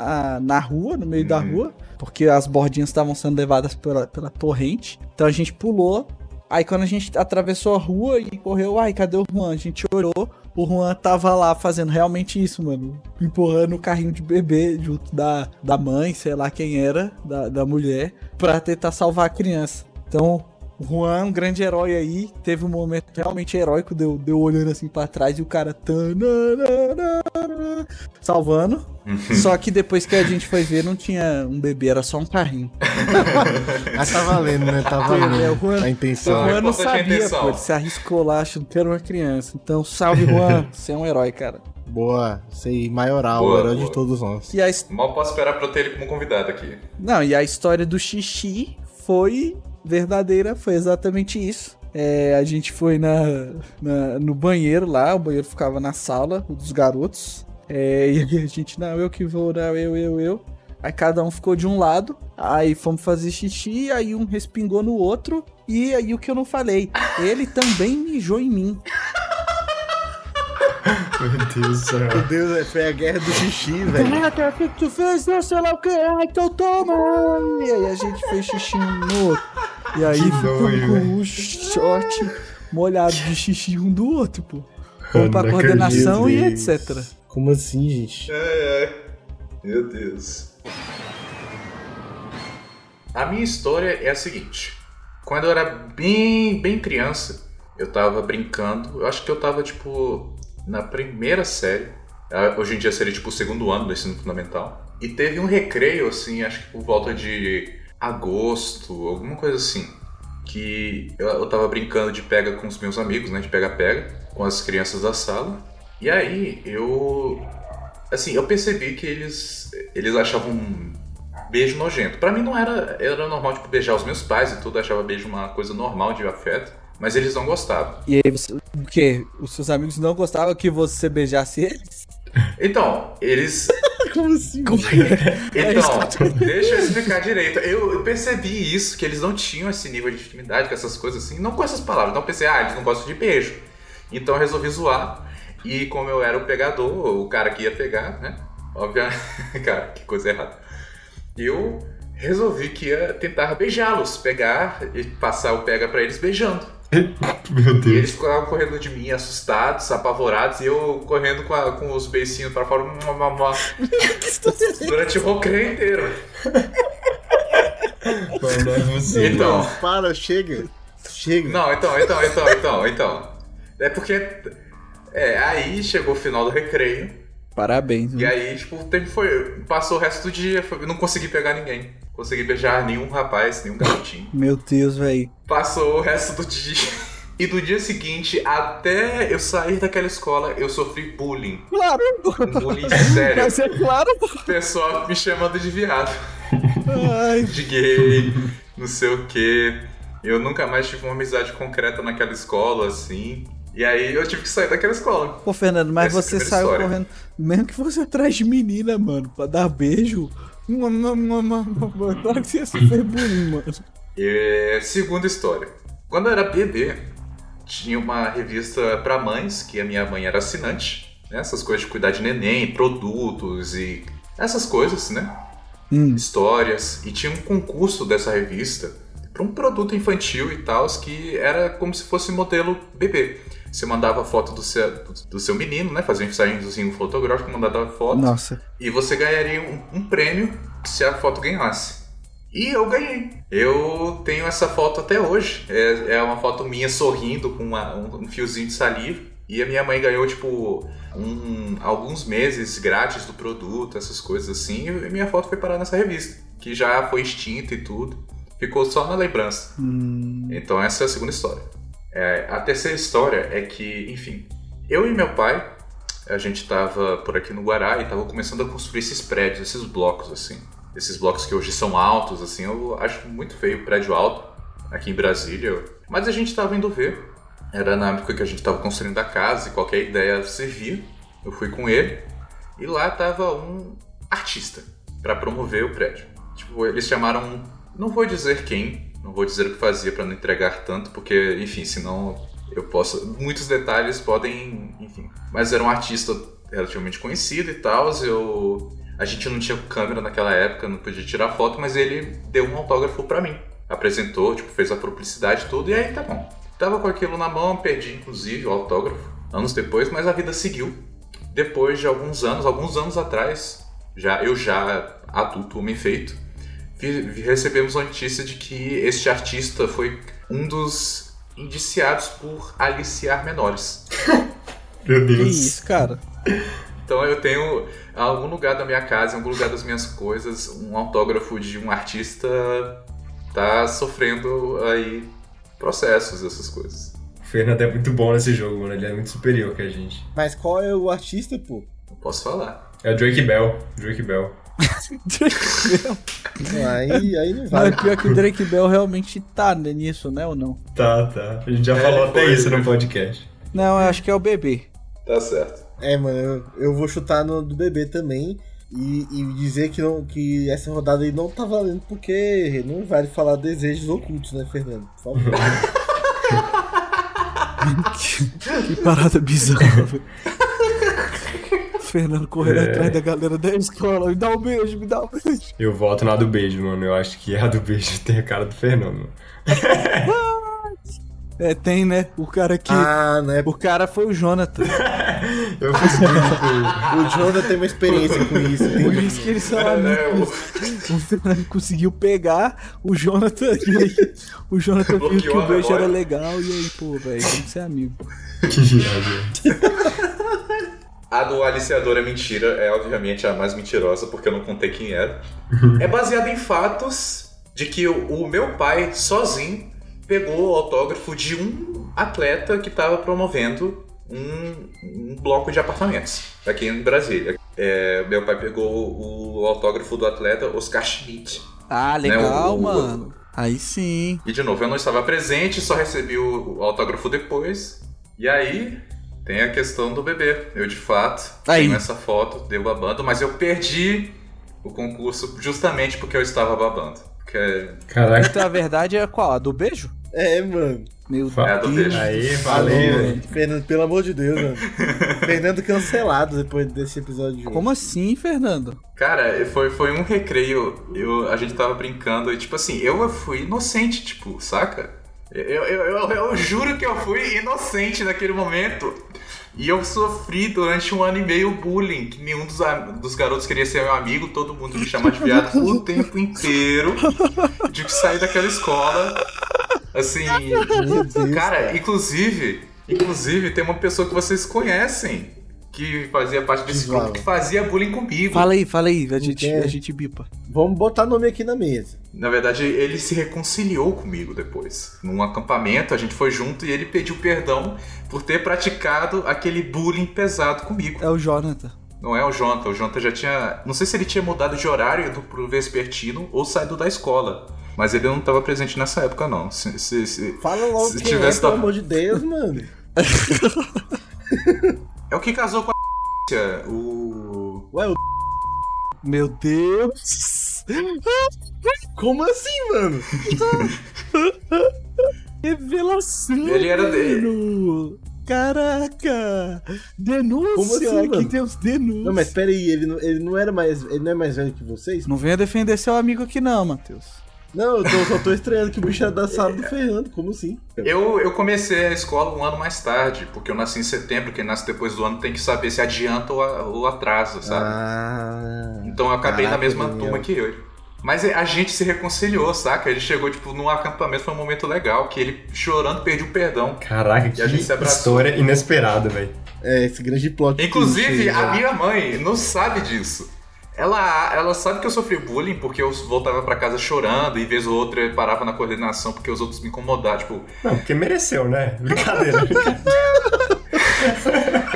a- na rua, no meio da Uhum. rua. Porque as bordinhas estavam sendo levadas pela, pela torrente. Então a gente pulou. Aí quando a gente atravessou a rua e correu, ai, cadê o Juan? A gente olhou, o Juan tava lá fazendo realmente isso, mano. Empurrando o carrinho de bebê junto da, da mãe, sei lá quem era, da, da mulher, pra tentar salvar a criança. Então, o Juan, um grande herói aí, teve um momento realmente heróico, deu, deu olhando assim pra trás e o cara tananana, salvando. Só que depois que a gente foi ver, não tinha um bebê, era só um carrinho. Mas tá valendo, né? Tá valendo. É, o Juan- a O intenção. é Juan não sabia, pô, ele se arriscou lá achando que era uma criança. Então, salve, Juan, você é um herói, cara. Boa. Sei, maioral, Boa, o herói boa. de todos nós. E a, Mal posso esperar pra eu ter ele como convidado aqui. Não, e a história do xixi foi verdadeira, foi exatamente isso. É, a gente foi na, na- no banheiro lá, o banheiro ficava na sala o dos garotos. É, e aí a gente, não, eu que vou, não, eu, eu, eu. Aí cada um ficou de um lado, aí fomos fazer xixi, aí um respingou no outro, e aí o que eu não falei, ele também mijou em mim. Meu Deus do céu. Meu Deus, é, foi a guerra do xixi, velho. Caraca, o que que tu fez? Não sei lá o que. Ai, então toma. E aí a gente fez xixi um no outro. E aí nojo, com o short molhado de xixi um do outro, pô. Foi pra coordenação e etc. Como assim, gente? É, é. Meu Deus. A minha história é a seguinte. Quando eu era bem, bem criança, eu tava brincando. Eu acho que eu tava, tipo, na primeira série. Ah, Hoje em dia seria, tipo, o segundo ano do ensino fundamental. E teve um recreio, assim, acho que por volta de agosto, alguma coisa assim. Que eu, eu tava brincando de pega com os meus amigos, né? De pega-pega, com as crianças da sala. E aí, eu assim, eu percebi que eles eles achavam um beijo nojento. Pra mim não era era normal tipo beijar os meus pais e tudo, achava beijo uma coisa normal de afeto, mas eles não gostavam. E aí, você, o quê? Os seus amigos não gostavam que você beijasse eles? Então, eles Como assim? Então, deixa eu explicar direito. Eu, eu percebi isso, que eles não tinham esse nível de intimidade com essas coisas assim, não com essas palavras. Então eu pensei, ah, eles não gostam de beijo. Então eu resolvi zoar. E como eu era o pegador, o cara que ia pegar, né? Obviamente, cara, que coisa errada. Eu resolvi que ia tentar beijá-los, pegar e passar o pega pra eles beijando. Meu E Deus. eles ficavam correndo de mim, assustados, apavorados, e eu correndo com, a- com os beicinhos pra fora. mua, mua, mua, Durante o recreio inteiro. É. Então. Não, para, chega. Chega. Não, então, então, então, então, então. É porque. É, aí chegou o final do recreio. Parabéns. E aí, tipo, o tempo foi. Passou o resto do dia, foi- eu não consegui pegar ninguém. Consegui beijar nenhum rapaz, nenhum garotinho. Meu Deus, velho. Passou o resto do dia. E do dia seguinte, até eu sair daquela escola, eu sofri bullying. Claro. Um bullying sério. Mas é claro. Pessoal me chamando de viado. Ai, de gay, não sei o que. Eu nunca mais tive uma amizade concreta naquela escola, assim. E aí eu tive que sair daquela escola. Pô, Fernando, mas Essa é você saiu história. correndo. Mesmo que fosse atrás de menina, mano, pra dar beijo. Claro que você ia sofrer bullying, mano. E, segunda história. Quando eu era bebê, tinha uma revista pra mães, que a minha mãe era assinante. Né? Essas coisas de cuidar de neném, produtos e essas coisas, né? Hum. histórias e tinha um concurso dessa revista para um produto infantil e tal que era como se fosse modelo bebê. Você mandava foto do seu, do seu menino, né? Fazia um ensaiozinho fotográfico, mandava foto Nossa. e você ganharia um, um prêmio se a foto ganhasse. E eu ganhei. Eu tenho essa foto até hoje. É, é uma foto minha sorrindo com uma- um, um fiozinho de saliva. E a minha mãe ganhou, tipo, um- alguns meses grátis do produto, essas coisas assim. E minha foto foi parar nessa revista, que já foi extinta e tudo. ficou só na lembrança. Hum, Então essa é a segunda história. É, a terceira história é que, enfim, eu e meu pai, a gente tava por aqui no Guará e tava começando a construir esses prédios, esses blocos assim. Esses blocos que hoje são altos, assim, eu acho muito feio prédio alto aqui em Brasília. Mas a gente tava indo ver. Era na época que a gente tava construindo a casa e qualquer ideia servia. Eu fui com ele e lá tava um artista para promover o prédio. Tipo, eles chamaram, não vou dizer quem, não vou dizer o que fazia para não entregar tanto, porque, enfim, senão eu posso, muitos detalhes podem, enfim. Mas era um artista relativamente conhecido e tal, eu a gente não tinha câmera naquela época, não podia tirar foto, mas ele deu um autógrafo para mim. Apresentou, tipo, fez a publicidade tudo, e aí tá bom. Tava com aquilo na mão, perdi inclusive o autógrafo anos depois, mas a vida seguiu. Depois de alguns anos, alguns anos atrás, já eu já adulto, homem feito, recebemos a notícia de que este artista foi um dos indiciados por aliciar menores. Meu que Deus. isso, cara? Então eu tenho em algum lugar da minha casa, em algum lugar das minhas coisas, um autógrafo de um artista tá sofrendo aí processos, essas coisas. O Fernando é muito bom nesse jogo, mano. Ele é muito superior que a gente. Mas qual é o artista, pô? Não posso falar. É o Drake Bell. Drake Bell. Aí, aí não Mas vale. pior que o Drake Bell realmente tá né, nisso, né, ou não? Tá, tá. A gente já É, falou até foi, isso no podcast. Não, eu acho que é o bebê. Tá certo. É, mano, eu, eu vou chutar no do bebê também. E, e dizer que, não, que essa rodada aí não tá valendo, porque não vale falar desejos ocultos, né, Fernando? Por favor. que parada bizarra, velho. Fernando correndo É. atrás da galera da escola. Me dá um beijo, me dá um beijo. Eu voto na do beijo, mano. Eu acho que a do beijo tem a cara do Fernando, mano. É, tem, né? O cara que. ah, né? O cara foi o Jonathan. Eu fiz muito. O Jonathan tem uma experiência com isso. Por Entendi. isso que eles são né, amigos. O Fernando conseguiu pegar o Jonathan e aí o Jonathan viu que o beijo era legal e aí, pô, velho, tem que ser amigo. que viagem. A do aliciador é mentira, é obviamente a mais mentirosa, porque eu não contei quem era. é baseada em fatos de que o, o meu pai, sozinho, pegou o autógrafo de um atleta que estava promovendo um, um bloco de apartamentos aqui em Brasília. É, meu pai pegou o autógrafo do atleta Oscar Schmidt. Ah, legal, o- mano. Aí sim. E de novo, eu não estava presente, só recebi o, o autógrafo depois. E aí tem a questão do bebê. Eu de fato Aí. tenho essa foto, deu babando, mas eu perdi o concurso justamente porque eu estava babando. Porque Caraca. Então a verdade é qual? A do beijo? É, mano. Meu Fa- É, a do Deus. beijo. Aí, Falou, falei, velho. Fernando, pelo amor de Deus, mano. Fernando cancelado depois desse episódio de. Como assim, Fernando? Cara, foi, foi um recreio, eu, a gente tava brincando e, tipo assim, eu fui inocente, tipo, saca? Eu, eu, eu, eu juro que eu fui inocente naquele momento. E eu sofri durante um ano e meio bullying, que nenhum dos, dos garotos queria ser meu amigo, todo mundo me chamava de viado o tempo inteiro. De que sair daquela escola. Assim, Deus. Cara, inclusive, inclusive tem uma pessoa que vocês conhecem que fazia parte desse grupo que fazia bullying comigo. Fala aí, fala aí, a gente, a gente bipa. Vamos botar nome aqui na mesa. Na verdade, ele se reconciliou comigo depois. Num acampamento, a gente foi junto e ele pediu perdão por ter praticado aquele bullying pesado comigo. É o Jonathan. Não é o Jonathan, o Jonathan já tinha. Não sei se ele tinha mudado de horário do, pro vespertino ou saído da escola. Mas ele não estava presente nessa época, não. Se, se- se- Fala logo Se quem é, tivesse pelo da- amor de Deus, mano. É o que casou com a. O. Ué, o... Meu Deus! como assim, mano? Revelação! Ele era de- mano. Caraca! Denúncia! Como assim, Aqui mano? denúncias. Não, mas pera aí, ele não, ele não era mais. Ele não é mais velho que vocês? Não venha defender seu amigo aqui não, Matheus. Não, eu tô, só tô estranhando que o bicho era da sala do Fernando. Como assim? Eu, eu comecei a escola um ano mais tarde, porque eu nasci em setembro. Quem nasce depois do ano tem que saber se adianta ou, a- ou atrasa, sabe? Ah. Então eu acabei na Caraca, mesma Daniel. turma que ele. Mas a gente se reconciliou, saca? Ele chegou, tipo, num acampamento, foi um momento legal, que ele chorando pediu perdão. Caraca, E a gente se que abraçou. história inesperada, velho. É, esse grande plot. Inclusive, a minha mãe não sabe disso. Ela, ela sabe que eu sofri bullying porque eu voltava pra casa chorando e vez ou outra eu parava na coordenação porque os outros me incomodavam. Tipo, Não, porque mereceu, né? Brincadeira.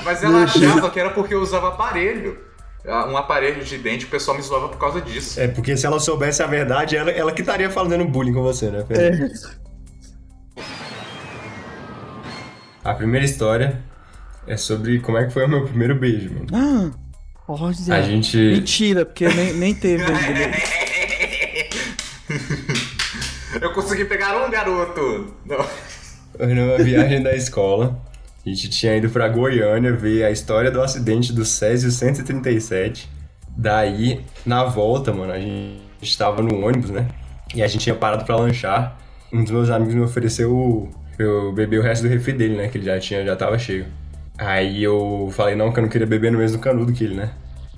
mas ela achava que era porque eu usava aparelho. Ah, Um aparelho de dente, o pessoal me zoava por causa disso. é, porque se ela soubesse a verdade, ela, ela que estaria fazendo bullying com você, né? Fê? A primeira história é sobre como é que foi o meu primeiro beijo, mano. Ah, olha. A gente. Mentira, porque nem, nem teve ainda. Eu consegui pegar um garoto. Não. Foi numa viagem da escola. A gente tinha ido pra Goiânia ver a história do acidente do Césio 137. Daí, na volta, mano, a gente tava no ônibus, né? E a gente tinha parado pra lanchar. Um dos meus amigos me ofereceu eu beber o resto do refri dele, né? Que ele já tinha, já tava cheio. Aí eu falei, não, que eu não queria beber no mesmo canudo que ele, né?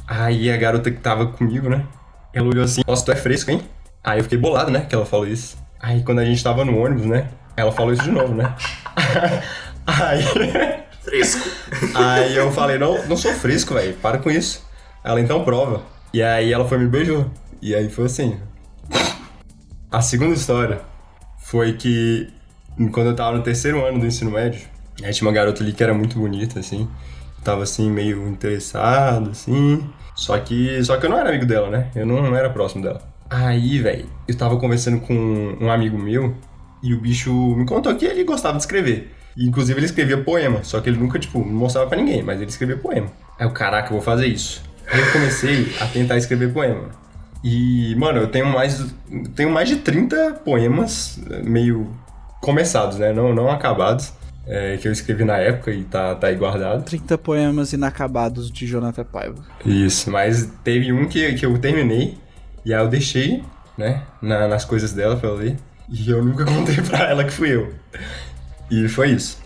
Aí a garota que tava comigo, né? Ela olhou assim, nossa, tu é fresco, hein? Aí eu fiquei bolado, né? Que ela falou isso. Aí quando a gente tava no ônibus, né? Ela falou isso de novo, né? Aí. Fresco. Aí eu falei, não, não sou fresco, velho, para com isso. Ela então prova. E aí ela foi e me beijou. E aí foi assim. A segunda história foi que quando eu tava no terceiro ano do ensino médio, aí tinha uma garota ali que era muito bonita, assim. Tava assim, meio interessado, assim. Só que. Só que eu não era amigo dela, né? Eu não, não era próximo dela. Aí, velho, eu tava conversando com um amigo meu e o bicho me contou que ele gostava de escrever. E, inclusive ele escrevia poema, só que ele nunca, tipo, não mostrava pra ninguém, mas ele escrevia poema. Aí eu, caraca, eu vou fazer isso. Aí eu comecei a tentar escrever poema. E, mano, eu tenho mais, tenho mais de 30 poemas meio começados, né? Não, não acabados, eh, que eu escrevi na época e tá, tá aí guardado. 30 poemas inacabados de Jonathan Paiva. Isso, mas teve um que, que eu terminei e aí eu deixei, né, na- nas coisas dela pra eu ler. E eu nunca contei pra ela que fui eu. E foi isso.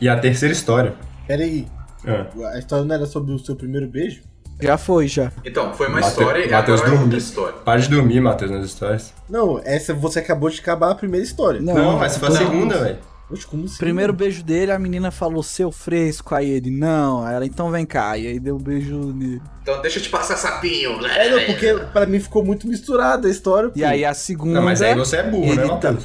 E a terceira história. Pera aí, Ah, a história não era sobre o seu primeiro beijo? Já foi, já. Então, foi uma Mate- história e Matheus agora é outra dormiu. história. para de dormir, Matheus, nas histórias. Não, essa você acabou de acabar a primeira história. Não, Não, mas foi a segunda, velho. Oxe, como assim? Primeiro beijo dele, a menina falou seu fresco, aí ele, não, aí ela, então vem cá, e aí deu um beijo nele. Então deixa eu te passar sapinho. É, não, porque pra mim ficou muito misturada a história. E pô. aí a segunda... Não, mas aí você é burro, né, tá-?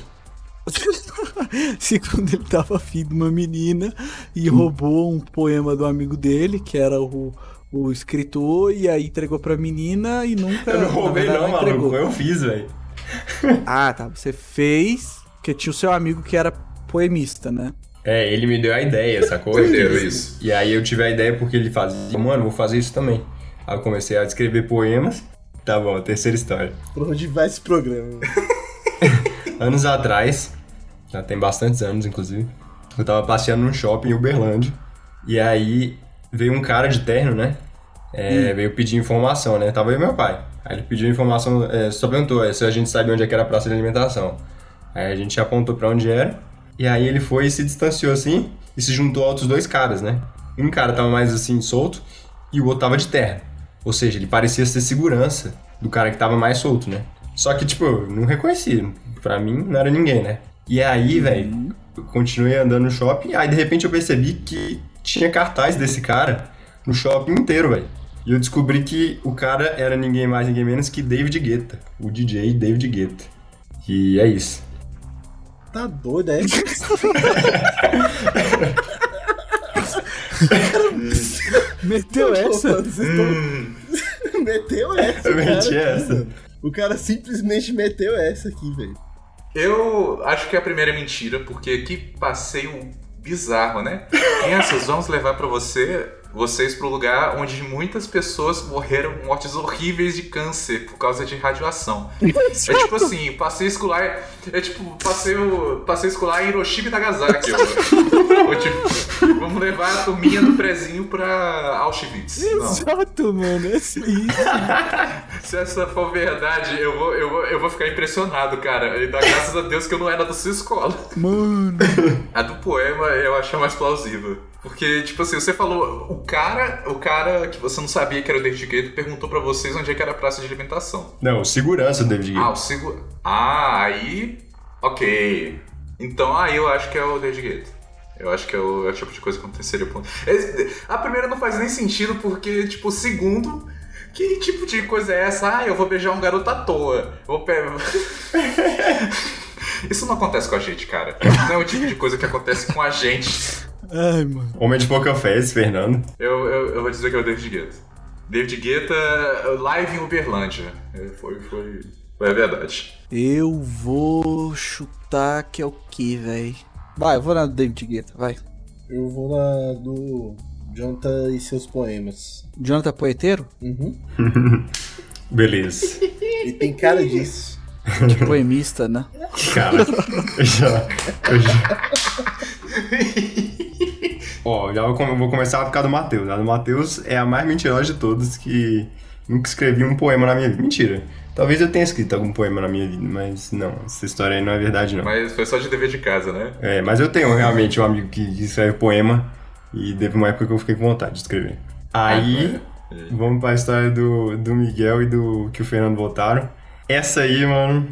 Segundo ele tava afim de uma menina e roubou um poema do amigo dele, que era o, o escritor, e aí entregou pra menina e nunca. Eu não roubei verdade, não, entregou. maluco. Eu fiz, velho. Ah, tá. Você fez, porque tinha o seu amigo que era poemista, né? É, ele me deu a ideia, sacou? Doideiro isso. E aí eu tive a ideia porque ele fazia, mano, vou fazer isso também. Aí eu comecei a escrever poemas. Tá bom, terceira história. Por onde vai esse programa? Anos atrás, já tem bastantes anos inclusive, eu tava passeando num shopping em Uberlândia. E aí veio um cara de terno, né? É, Veio pedir informação, né? Tava eu e meu pai. Aí ele pediu informação, é, só perguntou é, se a gente sabia onde é que era a praça de alimentação. Aí a gente apontou pra onde era. E aí ele foi e se distanciou assim e se juntou a outros dois caras, né? Um cara tava mais assim solto e o outro tava de terno. Ou seja, ele parecia ser segurança do cara que tava mais solto, né? Só que, tipo, eu não reconhecia. Pra mim, não era ninguém, né? E aí, velho, eu continuei andando no shopping. Aí, de repente, eu percebi que tinha cartaz desse cara no shopping inteiro, velho. E eu descobri que o cara era ninguém mais, ninguém menos que David Guetta. O DJ David Guetta. E é isso. Tá doido, é? Meteu essa? Tão- meteu essa. Eu meti essa. O cara simplesmente meteu essa aqui, velho. Eu acho que a primeira é mentira, porque que passeio bizarro, né? Crianças, vamos levar pra você, vocês pro lugar onde muitas pessoas morreram mortes horríveis de câncer por causa de radiação. É tipo assim, passeio escolar. É tipo passeio, passeio escolar em Hiroshima e Nagasaki. Ou tipo, vamos levar a turminha do prezinho pra Auschwitz. Não. Exato, mano. É isso. Se essa for verdade, eu vou, eu vou, eu vou ficar impressionado, cara. E dá graças a Deus que eu não era da sua escola. Mano. A do poema eu acho mais plausível. Porque, tipo assim, você falou, o cara, o cara que você não sabia que era o David Guetta perguntou pra vocês onde é que era a praça de alimentação. Não, segurança do David Ah, Guetta. o seguro. Ah, aí. Ok. Então aí eu acho que é o David Guetta. Eu acho que é o, é o tipo de coisa que aconteceria. A primeira não faz nem sentido porque, tipo, o segundo Que tipo de coisa é essa? Ah, eu vou beijar um garoto à toa. Vou pe... Isso não acontece com a gente, cara. Não é o tipo de coisa que acontece com a gente. Ai, mano. Homem de pouca fé, esse Fernando. Eu, eu, eu vou dizer que é o David Guetta. David Guetta, live em Uberlândia. É, Foi, foi, foi a verdade. Eu vou chutar que é o que, véi? Vai, eu vou na do David Guetta, vai. Eu vou na do Jonathan e seus poemas. Jonathan Poeteiro? Uhum. Beleza. Ele tem cara disso. Poemista, né? Cara, eu já. Eu já. Ó, já vou, com- vou começar por causa do Matheus. A do Matheus é a mais mentirosa de todas que nunca escrevi um poema na minha vida. Mentira. Talvez eu tenha escrito algum poema na minha vida, mas não, essa história aí não é verdade, não. Mas foi só de dever de casa, né? É, mas eu tenho realmente um amigo que escreve poema e teve uma época que eu fiquei com vontade de escrever. Aí, vamos pra história do, do Miguel e do que o Fernando votaram. Essa aí, mano,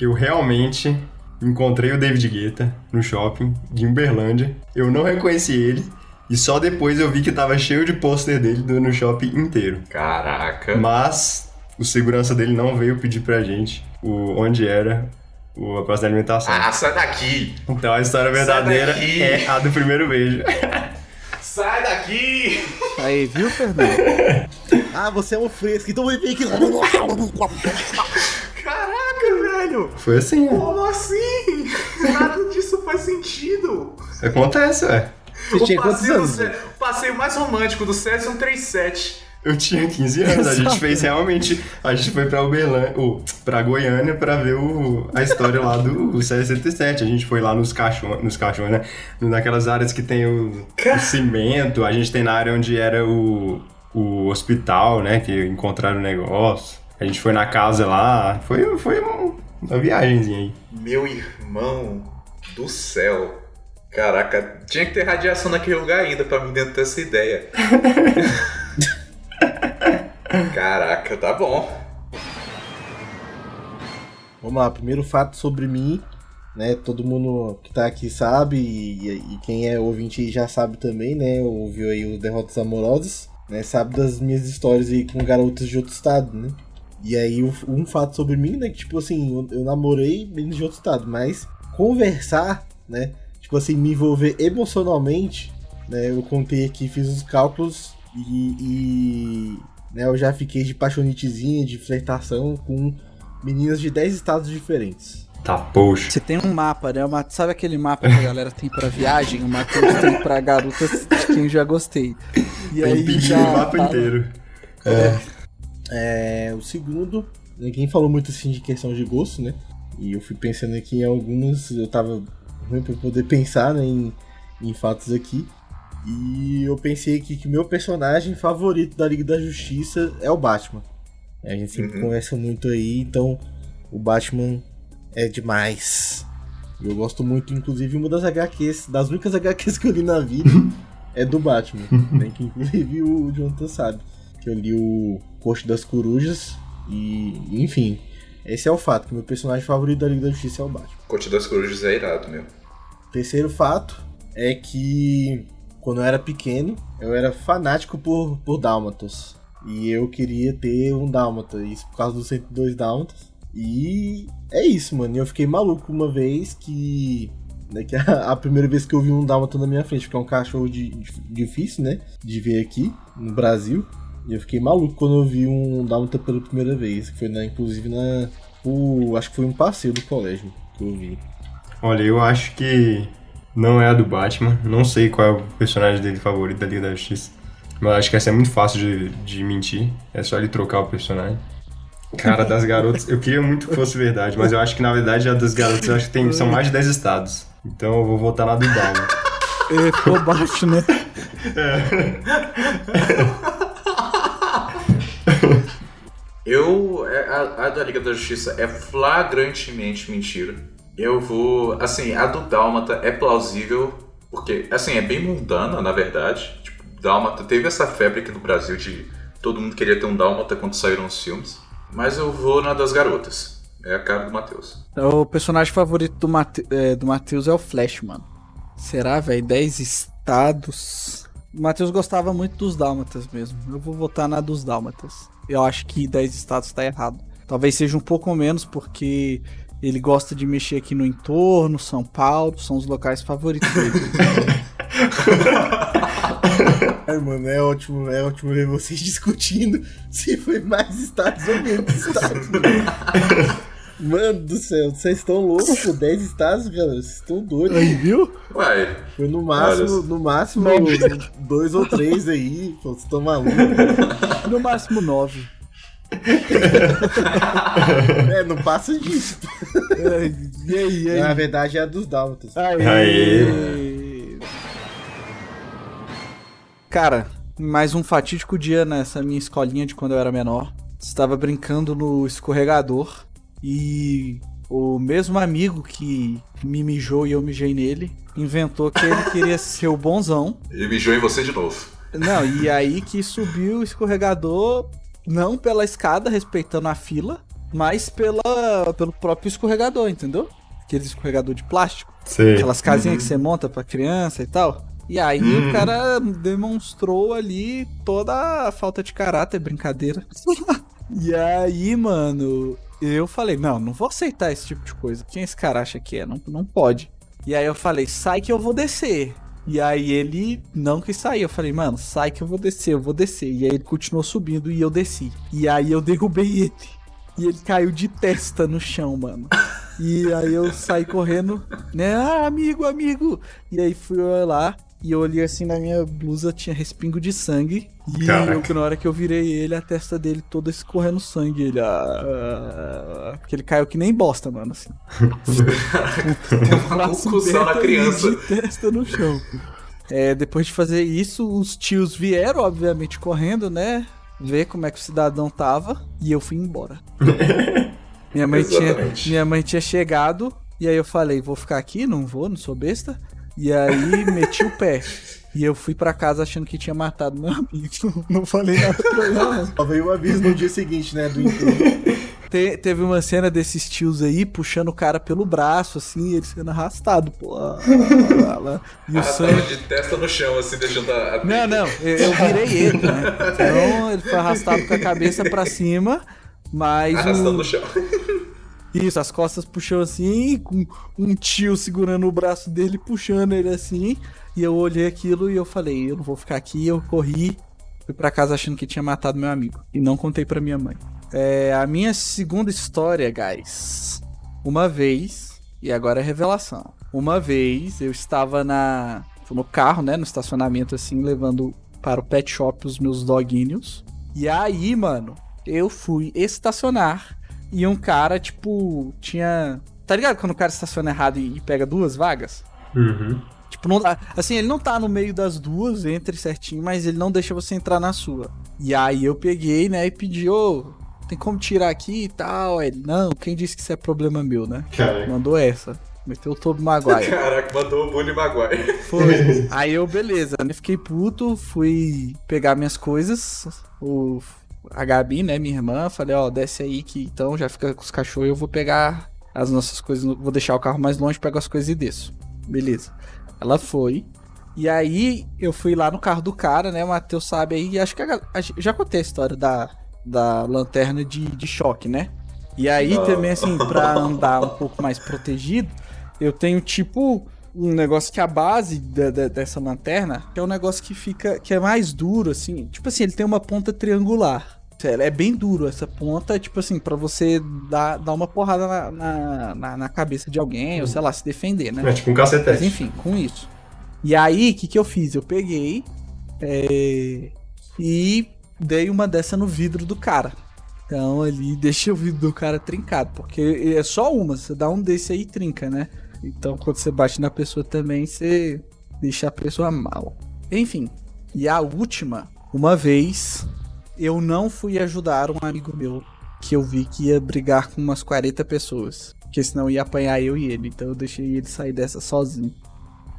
eu realmente encontrei o David Guetta no shopping de Uberlândia. Eu não reconheci ele e só depois eu vi que tava cheio de pôster dele no shopping inteiro. Caraca. Mas o segurança dele não veio pedir pra gente o, onde era o, a praça da alimentação. Ah, sai daqui! Então a história verdadeira é a do primeiro beijo. Sai daqui! Aí, viu, Fernando? Ah, você é um fresco, então vem aqui. Caraca, velho! Foi assim, ó. Como assim? Nada disso faz sentido. Acontece, ué. Você tinha quantos passeio, do anos? Cé- o passeio mais romântico do César é um 37. Eu tinha 15 anos, a gente fez realmente. A gente foi pra Uberlândia, ou pra Goiânia pra ver o, a história lá do 67. A gente foi lá nos caixões, nos caixões, né? Naquelas áreas que tem o, o cimento, a gente tem na área onde era o, o hospital, né? Que encontraram o negócio. A gente foi na casa lá. Foi, foi um- uma viagemzinha aí. Meu irmão do céu. Caraca, tinha que ter radiação naquele lugar ainda pra mim dentro dessa ideia. Caraca, tá bom. Vamos lá, primeiro fato sobre mim, né? Todo mundo que tá aqui sabe, e, e quem é ouvinte aí já sabe também, né? Ouviu aí o Derrotas Amorosas, né? Sabe das minhas histórias aí com garotas de outro estado, né? E aí, um, um fato sobre mim, né? Que, tipo assim, eu, eu namorei meninos de outro estado, mas conversar, né? Tipo assim, me envolver emocionalmente, né? Eu contei aqui, fiz os cálculos e, e né, eu já fiquei de paixonitezinha, de flertação com meninas de 10 estados diferentes. Tá, poxa. Você tem um mapa, né? Uma- Sabe aquele mapa que a galera tem pra viagem? O Matheus tem pra garotas de quem já gostei. E Tem aí já o mapa tá- inteiro. É, o segundo, ninguém falou muito assim de questão de gosto, né? E eu fui pensando aqui em algumas, eu tava ruim pra poder pensar né, em, em fatos aqui. E eu pensei aqui que o meu personagem favorito da Liga da Justiça é o Batman. A gente sempre Uhum. conversa muito aí, então o Batman é demais. Eu gosto muito, inclusive, uma das HQs, das únicas HQs que eu li na vida é do Batman. né, que inclusive o Jonathan sabe. Que eu li o Coxo das Corujas. E, enfim, esse é o fato, que meu personagem favorito da Liga da Justiça é o Batman. Corte das Corujas é irado, meu. Terceiro fato é que quando eu era pequeno, eu era fanático por, por Dálmatas. E eu queria ter um Dálmata, isso por causa dos 102 Dálmatas. E é isso, mano. E eu fiquei maluco uma vez que. Né, que a, a primeira vez que eu vi um Dálmata na minha frente, porque é um cachorro de, de- difícil, né? De ver aqui no Brasil. E eu fiquei maluco quando eu vi um Dálmata pela primeira vez. Que foi, na, inclusive, na. O, acho que foi um passeio do colégio que eu vi. Olha, eu acho que não é a do Batman. Não sei qual é o personagem dele favorito da Liga da Justiça. Mas acho que essa é muito fácil de, de mentir. É só ele trocar o personagem. Cara, das garotas, eu queria muito que fosse verdade, mas eu acho que na verdade a das garotas eu acho que tem, são mais de 10 estados. Então eu vou votar na do Dalma. É, ficou baixo, né? Eu. é, A, a da Liga da Justiça é flagrantemente mentira. Eu vou. Assim, a do Dálmata é plausível, porque, assim, é bem mundana, na verdade. Tipo, Dálmata teve essa febre aqui no Brasil de todo mundo queria ter um Dálmata quando saíram os filmes. Mas eu vou na das garotas. É a cara do Matheus. O personagem favorito do, Mate, é, do Matheus é o Flash, mano. Será, velho? 10 estados. O Matheus gostava muito dos Dálmatas mesmo. Eu vou votar na dos Dálmatas. Eu acho que 10 estados tá errado. Talvez seja um pouco menos, porque ele gosta de mexer aqui no entorno, São Paulo, são os locais favoritos dele. Ai, mano, é ótimo, é ótimo ver vocês discutindo se foi mais estados ou menos estados. Mano do céu, vocês estão loucos, pô, 10 estados, galera, vocês estão doidos. Aí, viu? Uai, Foi no máximo, Olha. no máximo, dois ou três aí, pô, vocês estão malucos. No máximo 9. É, não passa disso. e aí, e aí? Na verdade é a dos Dálmatas. Aê. Aê. Cara, mais um fatídico dia nessa minha escolinha de quando eu era menor. Estava brincando no escorregador e o mesmo amigo que me mijou e eu mijei nele inventou que ele queria ser o bonzão. ele mijou em você de novo. Não, e aí que subiu o escorregador não pela escada, respeitando a fila, mas pela, pelo próprio escorregador, entendeu? Aquele escorregador de plástico. Sei. Aquelas casinhas que você monta pra criança e tal. E aí Uhum. o cara demonstrou ali toda a falta de caráter, brincadeira. e aí, mano, eu falei, não, não vou aceitar esse tipo de coisa. Quem esse cara acha que é? Não, não pode. E aí eu falei, sai que eu vou descer. E aí ele não quis sair. Eu falei, mano, sai que eu vou descer, eu vou descer. E aí ele continuou subindo e eu desci. E aí eu derrubei ele. E ele caiu de testa no chão, mano. E aí eu saí correndo, né? Ah, amigo, amigo. E aí fui lá e eu olhei assim na minha blusa, tinha respingo de sangue. E eu, na hora que eu virei ele, a testa dele toda escorrendo sangue. Ele, ah, porque ele caiu que nem bosta, mano, assim. Uma Braço concussão na criança. De testa no chão. É, depois de fazer isso, os tios vieram, obviamente, correndo, né? Ver como é que o cidadão tava. E eu fui embora. minha, mãe tinha, minha mãe tinha chegado. E aí eu falei, vou ficar aqui? Não vou, não sou besta. E aí meti o pé. E eu fui pra casa achando que tinha matado meu amigo. Não falei nada pra ele, não. Só veio um aviso no dia seguinte, né, do. Te- teve uma cena desses tios aí puxando o cara pelo braço, assim, ele sendo arrastado, pô. lá, lá, lá. E o Ah, sangue. tava de testa no chão, assim, deixando a. a Não, não, eu, eu virei ele, né? Então ele foi arrastado com a cabeça pra cima, mas Arrastando o... no chão. Isso, as costas puxou assim, com um tio segurando o braço dele, puxando ele assim. E eu olhei aquilo e eu falei, eu não vou ficar aqui, eu corri, fui pra casa achando que tinha matado meu amigo. E não contei pra minha mãe. É, a minha segunda história, guys. Uma vez, e agora é revelação. Uma vez eu estava na no carro, né, no estacionamento assim, levando para o pet shop os meus doguinhos. E aí, mano, eu fui estacionar e um cara, tipo, tinha. Tá ligado quando o cara estaciona errado e, pega duas vagas? Uhum. Tipo, não, assim, ele não tá no meio das duas, entre certinho, mas ele não deixa você entrar na sua. E aí eu peguei, né, e pedi, ô, tem como tirar aqui e tal? Ele, não, quem disse que isso é problema meu, né? Caraca. Mandou essa. Meteu o Toby Maguire. Caraca, mandou o Bully Maguire. Foi. Aí eu, beleza, né? Fiquei puto, fui pegar minhas coisas. O, a Gabi, né, minha irmã, falei, ó, desce aí que então já fica com os cachorros eu vou pegar as nossas coisas, vou deixar o carro mais longe, pego as coisas e desço. Beleza. Ela foi. E aí eu fui lá no carro do cara, né? O Matheus sabe aí, acho que a, a já contei a história da, da lanterna de, de choque, né? E aí também, assim, pra andar um pouco mais protegido, eu tenho tipo um negócio que a base da- da- dessa lanterna que é um negócio que fica. que é mais duro, assim. Tipo assim, ele tem uma ponta triangular. Sério, é bem duro essa ponta, tipo assim, pra você dar, dar uma porrada na, na, na- na cabeça de alguém, ou sei lá, se defender, né? É tipo um Mas cacetete. enfim, com isso. E aí, o que, que eu fiz? Eu peguei é, e dei uma dessa no vidro do cara. Então ali deixa o vidro do cara trincado, porque é só uma, você dá um desse aí e trinca, né? Então quando você bate na pessoa também, você deixa a pessoa mal. Enfim, e a última, uma vez eu não fui ajudar um amigo meu que eu vi que ia brigar com umas 40 pessoas. Porque senão ia apanhar eu e ele. Então eu deixei ele sair dessa sozinho.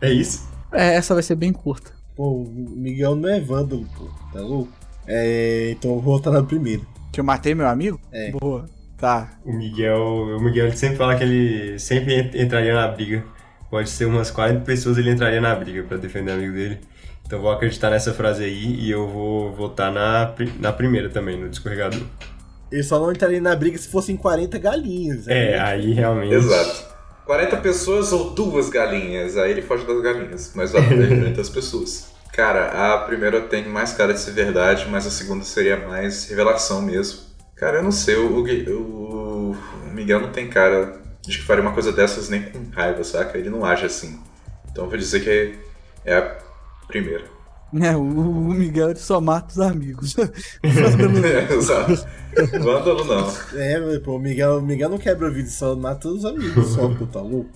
É isso? É, essa vai ser bem curta. Pô, o Miguel não é vândalo, pô. Tá louco? É, então eu vou voltar na primeira. Que eu matei meu amigo? É. Boa. Tá. O Miguel, o Miguel ele sempre fala que ele sempre en- entraria na briga. Pode ser umas 40 pessoas ele entraria na briga pra defender o amigo dele. Então vou acreditar nessa frase aí e eu vou votar na, na primeira também, no descorregador. Ele só não entraria na briga se fossem 40 galinhas. É, aí realmente. Exato. 40 pessoas ou duas galinhas, aí ele foge das galinhas, mas vai poder 500 pessoas. Cara, a primeira tem mais cara de ser verdade, mas a segunda seria mais revelação mesmo. Cara, eu não sei, o, o o- Miguel não tem cara de que faria uma coisa dessas nem com raiva, saca? Ele não age assim. Então eu vou dizer que é a primeira. É, o, o Miguel só mata os amigos. É, exato. Vândalo não. É, pô, o Miguel, o Miguel não quebra o vídeo, só mata os amigos só, pô, tá louco?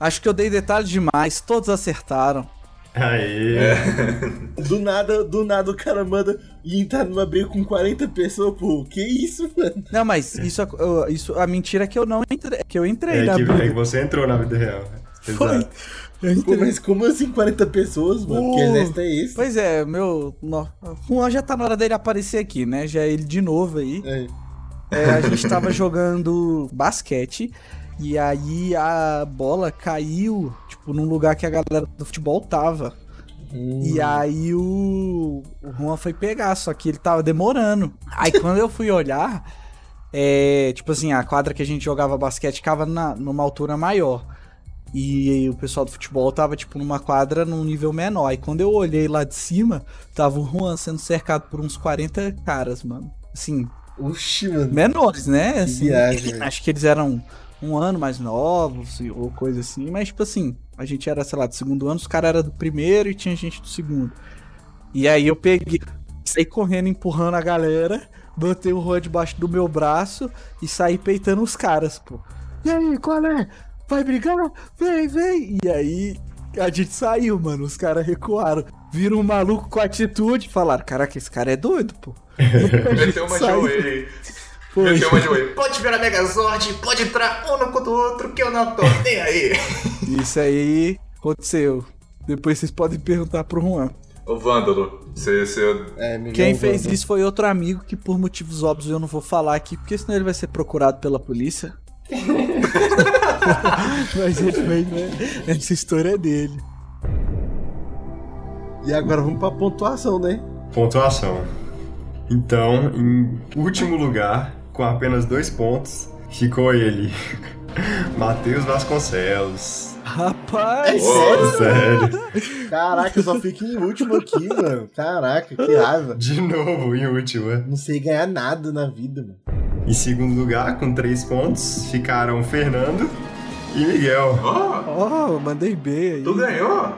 Acho que eu dei detalhes demais, todos acertaram. Aí. Do nada, do nada o cara manda e entrar numa briga com 40 pessoas, pô, que isso, mano? Não, mas isso, isso a mentira é que eu não entrei, que eu entrei É na que, é que briga. você entrou na vida real. Foi. Exato. Pô, mas como assim 40 pessoas, mano? Pô. Que exército é esse? Pois é, meu. No, Juan já tá na hora dele aparecer aqui, né? Já é ele de novo aí. É. É, a gente tava jogando basquete e aí a bola caiu, tipo, num lugar que a galera do futebol tava. E aí o, o Juan foi pegar, só que ele tava demorando. Aí quando eu fui olhar, é, tipo assim, a quadra que a gente jogava basquete ficava na, numa altura maior. E o pessoal do futebol tava, tipo, numa quadra num nível menor. Aí quando eu olhei lá de cima, tava o Juan sendo cercado por uns 40 caras, mano. Assim, Oxi, mano. menores, né? Assim, viagem, acho que eles eram um ano mais novos ou coisa assim, mas tipo assim, a gente era, sei lá, do segundo ano, os caras eram do primeiro e tinha gente do segundo. E aí eu peguei, saí correndo, empurrando a galera, botei o Juan debaixo do meu braço e saí peitando os caras, pô. E aí, qual é? Vai brigar? Vem, vem! E aí a gente saiu, mano, os caras recuaram. Viram um maluco com atitude e falaram: Caraca, esse cara é doido, pô. Meteu uma. Whey. Foi. Uma de. Pode virar Megazord, pode entrar um no contra o outro, que eu não tô nem aí. Isso aí aconteceu. Depois vocês podem perguntar pro Juan. Ô, Vândalo, você, você É, Quem fez Vando. isso foi outro amigo que, por motivos óbvios, eu não vou falar aqui, porque senão ele vai ser procurado pela polícia. Mas ele foi, né? Essa história é dele. E agora vamos pra pontuação, né? Pontuação. Então, em último lugar, com apenas dois pontos, ficou ele. Matheus Vasconcelos. Rapaz! sério? Sério. Caraca, eu só fico em último aqui, mano. Caraca, que raiva. De novo, em último. é. Não sei ganhar nada na vida, mano. Em segundo lugar, com três pontos, ficaram Fernando e Miguel. Ó, Oh, mandei bem aí. tu ganhou?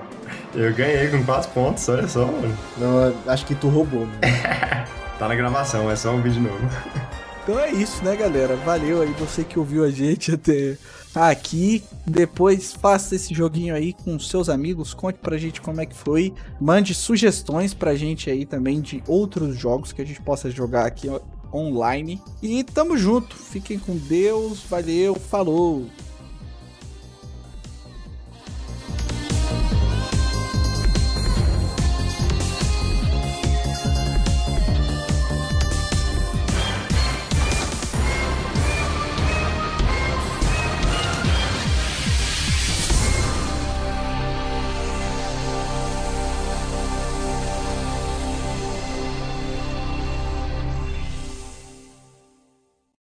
Eu ganhei com quatro pontos, olha só, mano. Não, acho que tu roubou, mano. Tá na gravação, é só ouvir de novo. Então é isso, né, galera? Valeu aí você que ouviu a gente até aqui. Depois faça esse joguinho aí com seus amigos, conte pra gente como é que foi. Mande sugestões pra gente aí também de outros jogos que a gente possa jogar aqui online. E tamo junto. Fiquem com Deus. Valeu. Falou.